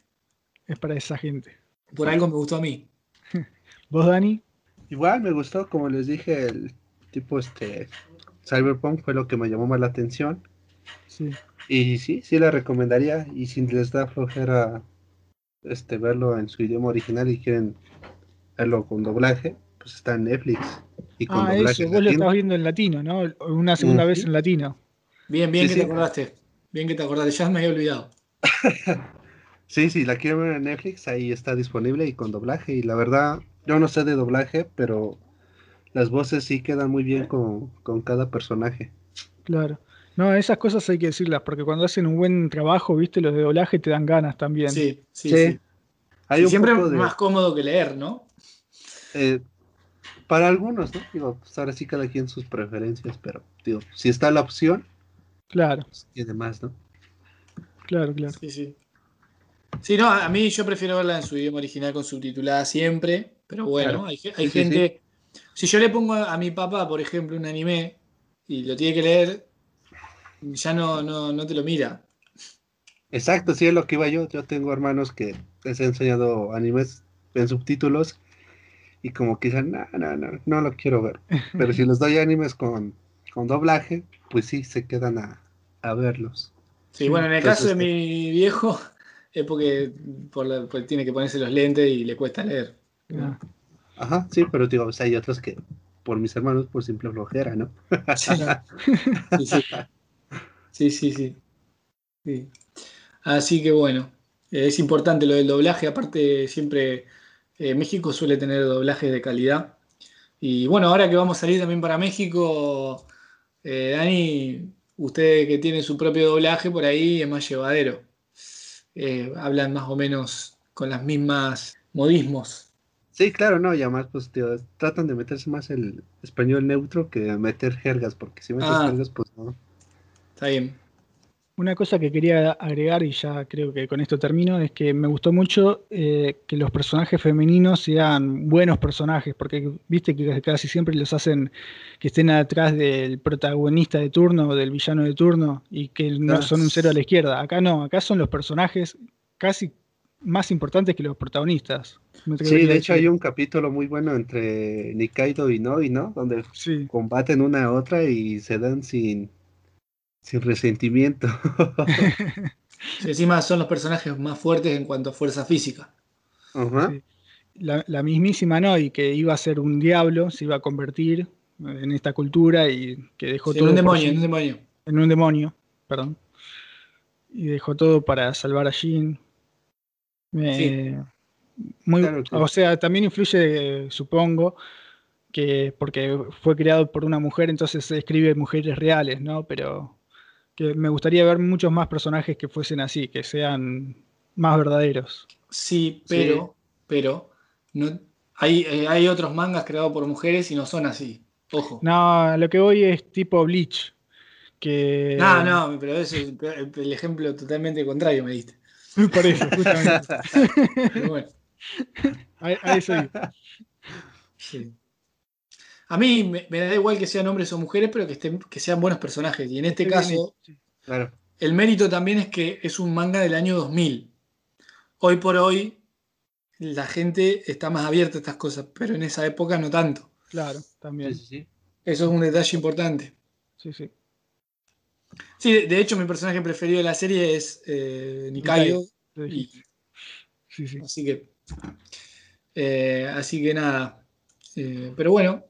Es para esa gente. Por algo me gustó a mí. (laughs) ¿Vos, Dani? Igual me gustó, como les dije, el tipo este Cyberpunk fue lo que me llamó más la atención. Sí. Y sí, sí la recomendaría. Y si les da flojera este verlo en su idioma original y quieren verlo con doblaje, pues está en Netflix. Y con Ah, doblaje eso, vos lo estabas viendo en latino, ¿no? Una segunda vez en latino. Bien, bien Sí, que sí. te acordaste. Bien que te acordaste, ya me había olvidado. (laughs) Sí, sí, la quieren ver en Netflix, ahí está disponible y con doblaje. Y la verdad, yo no sé de doblaje, pero las voces sí quedan muy bien con, con cada personaje. Claro. No, esas cosas hay que decirlas, porque cuando hacen un buen trabajo, viste, los de doblaje te dan ganas también. Sí, sí, Sí. sí. Hay Y un siempre de, más cómodo que leer, ¿no? eh, para algunos, ¿no? Digo, pues ahora sí cada quien sus preferencias, pero digo, si está la opción, Claro, pues tiene más, ¿no? claro, claro. Sí, sí. Sí, no, a mí yo prefiero verla en su idioma original con subtitulada siempre, pero bueno, Claro. hay, hay Sí, sí, gente... Si yo le pongo a, mi papá, por ejemplo, un anime y lo tiene que leer, ya no, no, no te lo mira. Exacto, sí es lo que iba yo. Yo tengo hermanos que les he enseñado animes en subtítulos y como que dicen, no, no, no, no lo quiero ver. (laughs) Pero si les doy animes con, con doblaje, pues sí, se quedan a, a verlos. Sí, Sí, bueno, en el entonces, caso de eh, mi viejo, (laughs) es porque por la- pues tiene que ponerse los lentes y le cuesta leer. Ah, Ajá, sí, pero digo, pues hay otros que por mis hermanos por simple flojera, ¿no? Sí, sí, sí. Sí, sí, sí. Sí. Así que bueno, es importante lo del doblaje. Aparte, siempre eh, México suele tener doblajes de calidad. Y bueno, ahora que vamos a salir también para México, eh, Dani, usted que tiene su propio doblaje por ahí es más llevadero. Eh, hablan más o menos con las mismas modismos. Sí, claro, no, y además, pues, tío, tratan de meterse más el español neutro que meter jergas, porque si metes Ah. jergas, pues no. Está bien. Una cosa que quería agregar, y ya creo que con esto termino, es que me gustó mucho eh, que los personajes femeninos sean buenos personajes, porque viste que casi siempre los hacen que estén atrás del protagonista de turno o del villano de turno y que no son un cero a la izquierda. Acá no, acá son los personajes casi más importantes que los protagonistas. Sí, de hecho hay un capítulo muy bueno entre Nikaido y Noi, ¿no? Donde Sí, combaten una a otra y se dan sin, sin resentimiento. (laughs) Sí, encima son los personajes más fuertes en cuanto a fuerza física. Ajá. Sí. la, la mismísima Noi, que iba a ser un diablo, se iba a convertir en esta cultura y que dejó Sí, todo en un demonio, sí- en un demonio. en un demonio, perdón. Y dejó todo para salvar a Jin. Me- muy, Claro que- o sea, también influye, eh, supongo, que porque fue creado por una mujer, entonces se escribe mujeres reales, ¿no? Pero que me gustaría ver muchos más personajes que fuesen así, que sean más verdaderos. Sí, pero, pero no, hay, eh, hay otros mangas creados por mujeres y no son así. Ojo. No, lo que voy es tipo Bleach, que No, no, pero ese es el, el ejemplo totalmente contrario me diste. Por eso, justamente. (laughs) Pero bueno, A, a eso iba. sí. A mí me, me da igual que sean hombres o mujeres, pero que, estén, que sean buenos personajes. Y en este caso. Claro. el mérito también es que es un manga del año 2000. Hoy por hoy, la gente está más abierta a estas cosas, pero en esa época no tanto. Claro, también. sí, sí. Eso es un detalle importante. Sí, sí. Sí, de- hecho, mi personaje preferido de la serie es eh, Nikaido. Y-. Sí, sí. así que. eh, así que nada. Eh, pero bueno.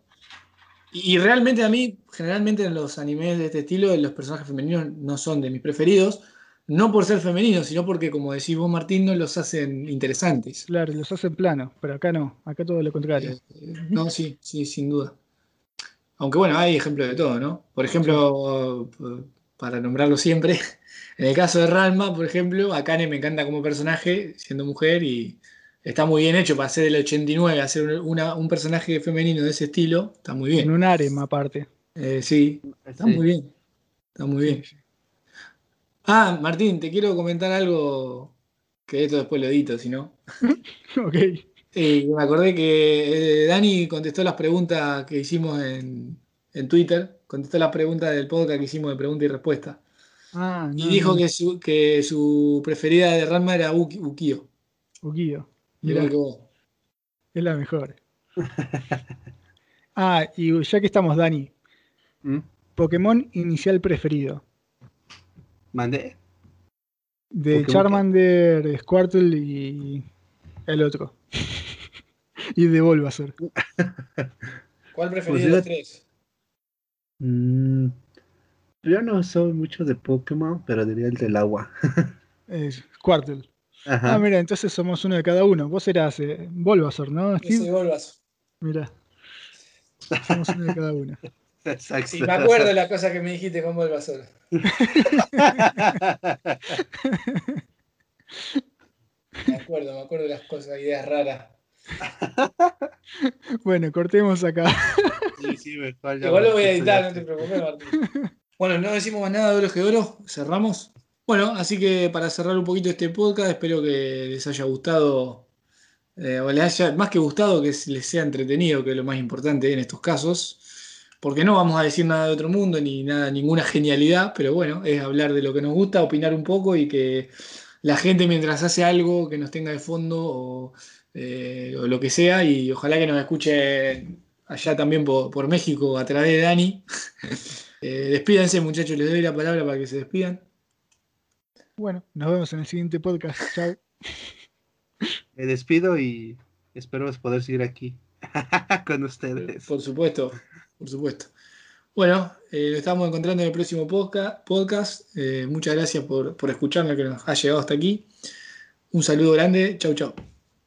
Y, y realmente a mí, generalmente en los animes de este estilo, los personajes femeninos no son de mis preferidos. No por ser femeninos, sino porque, como decís vos, Martín, no los hacen interesantes. Claro, los hacen plano, pero acá no, acá todo lo contrario. Eh, no, sí, sí, sin duda. Aunque bueno, hay ejemplos de todo, ¿no? Por ejemplo, para nombrarlo siempre, (laughs) en el caso de Ralma, por ejemplo, Akane me encanta como personaje, siendo mujer, y está muy bien hecho para ser el 89, hacer una- un personaje femenino de ese estilo, está muy En bien. un harem aparte. Eh, sí, está Sí. muy bien. Está muy bien. Ah, Martín, te quiero comentar algo que esto después lo edito, si no. (laughs) Ok. Sí, me acordé que eh, Dani contestó las preguntas que hicimos en, en Twitter, contestó las preguntas del podcast que hicimos de pregunta y respuesta. Ah, Y no, dijo no. que su, que su preferida de Ranma era Uki- Ukio, Ukio. Mirá, igual que vos. es la mejor. (laughs) Ah, y ya que estamos, Dani, ¿Mm? Pokémon inicial preferido. Mandé. De Charmander, Squirtle y el otro. (laughs) y de Bulbasaur. ¿Cuál preferido de los tres? Mm, yo no soy mucho de Pokémon, pero diría el del agua. es Squirtle. Ah, mira, entonces somos uno de cada uno. Vos eras eh, Bulbasaur, ¿no? Yo soy Bulbasaur. Mira. Somos uno de cada uno. Exacto. Sí, me acuerdo de la cosa que me dijiste con Bulbasaur. (laughs) me acuerdo, me acuerdo de las cosas, ideas raras. (laughs) bueno, cortemos acá. Igual lo voy a editar, no te preocupes, Martín. Bueno, no decimos más nada de Oro que Oro, cerramos. Bueno, así que para cerrar un poquito este podcast, espero que les haya gustado, eh, o les haya, más que gustado, que les sea entretenido, que es lo más importante en estos casos. Porque no vamos a decir nada de otro mundo, ni nada, ninguna genialidad, pero bueno, es hablar de lo que nos gusta, opinar un poco y que la gente mientras hace algo que nos tenga de fondo o eh, o lo que sea, y ojalá que nos escuche allá también por, México a través de Dani. (laughs) eh, despídanse, muchachos, les doy la palabra para que se despidan. Bueno, nos vemos en el siguiente podcast. Chao. (laughs) Me despido y espero poder seguir aquí (laughs) con ustedes. Por supuesto, por supuesto. Bueno, eh, lo estamos encontrando en el próximo podcast. Eh, muchas gracias por, por escucharnos que nos ha llegado hasta aquí. Un saludo grande. Chau, chau.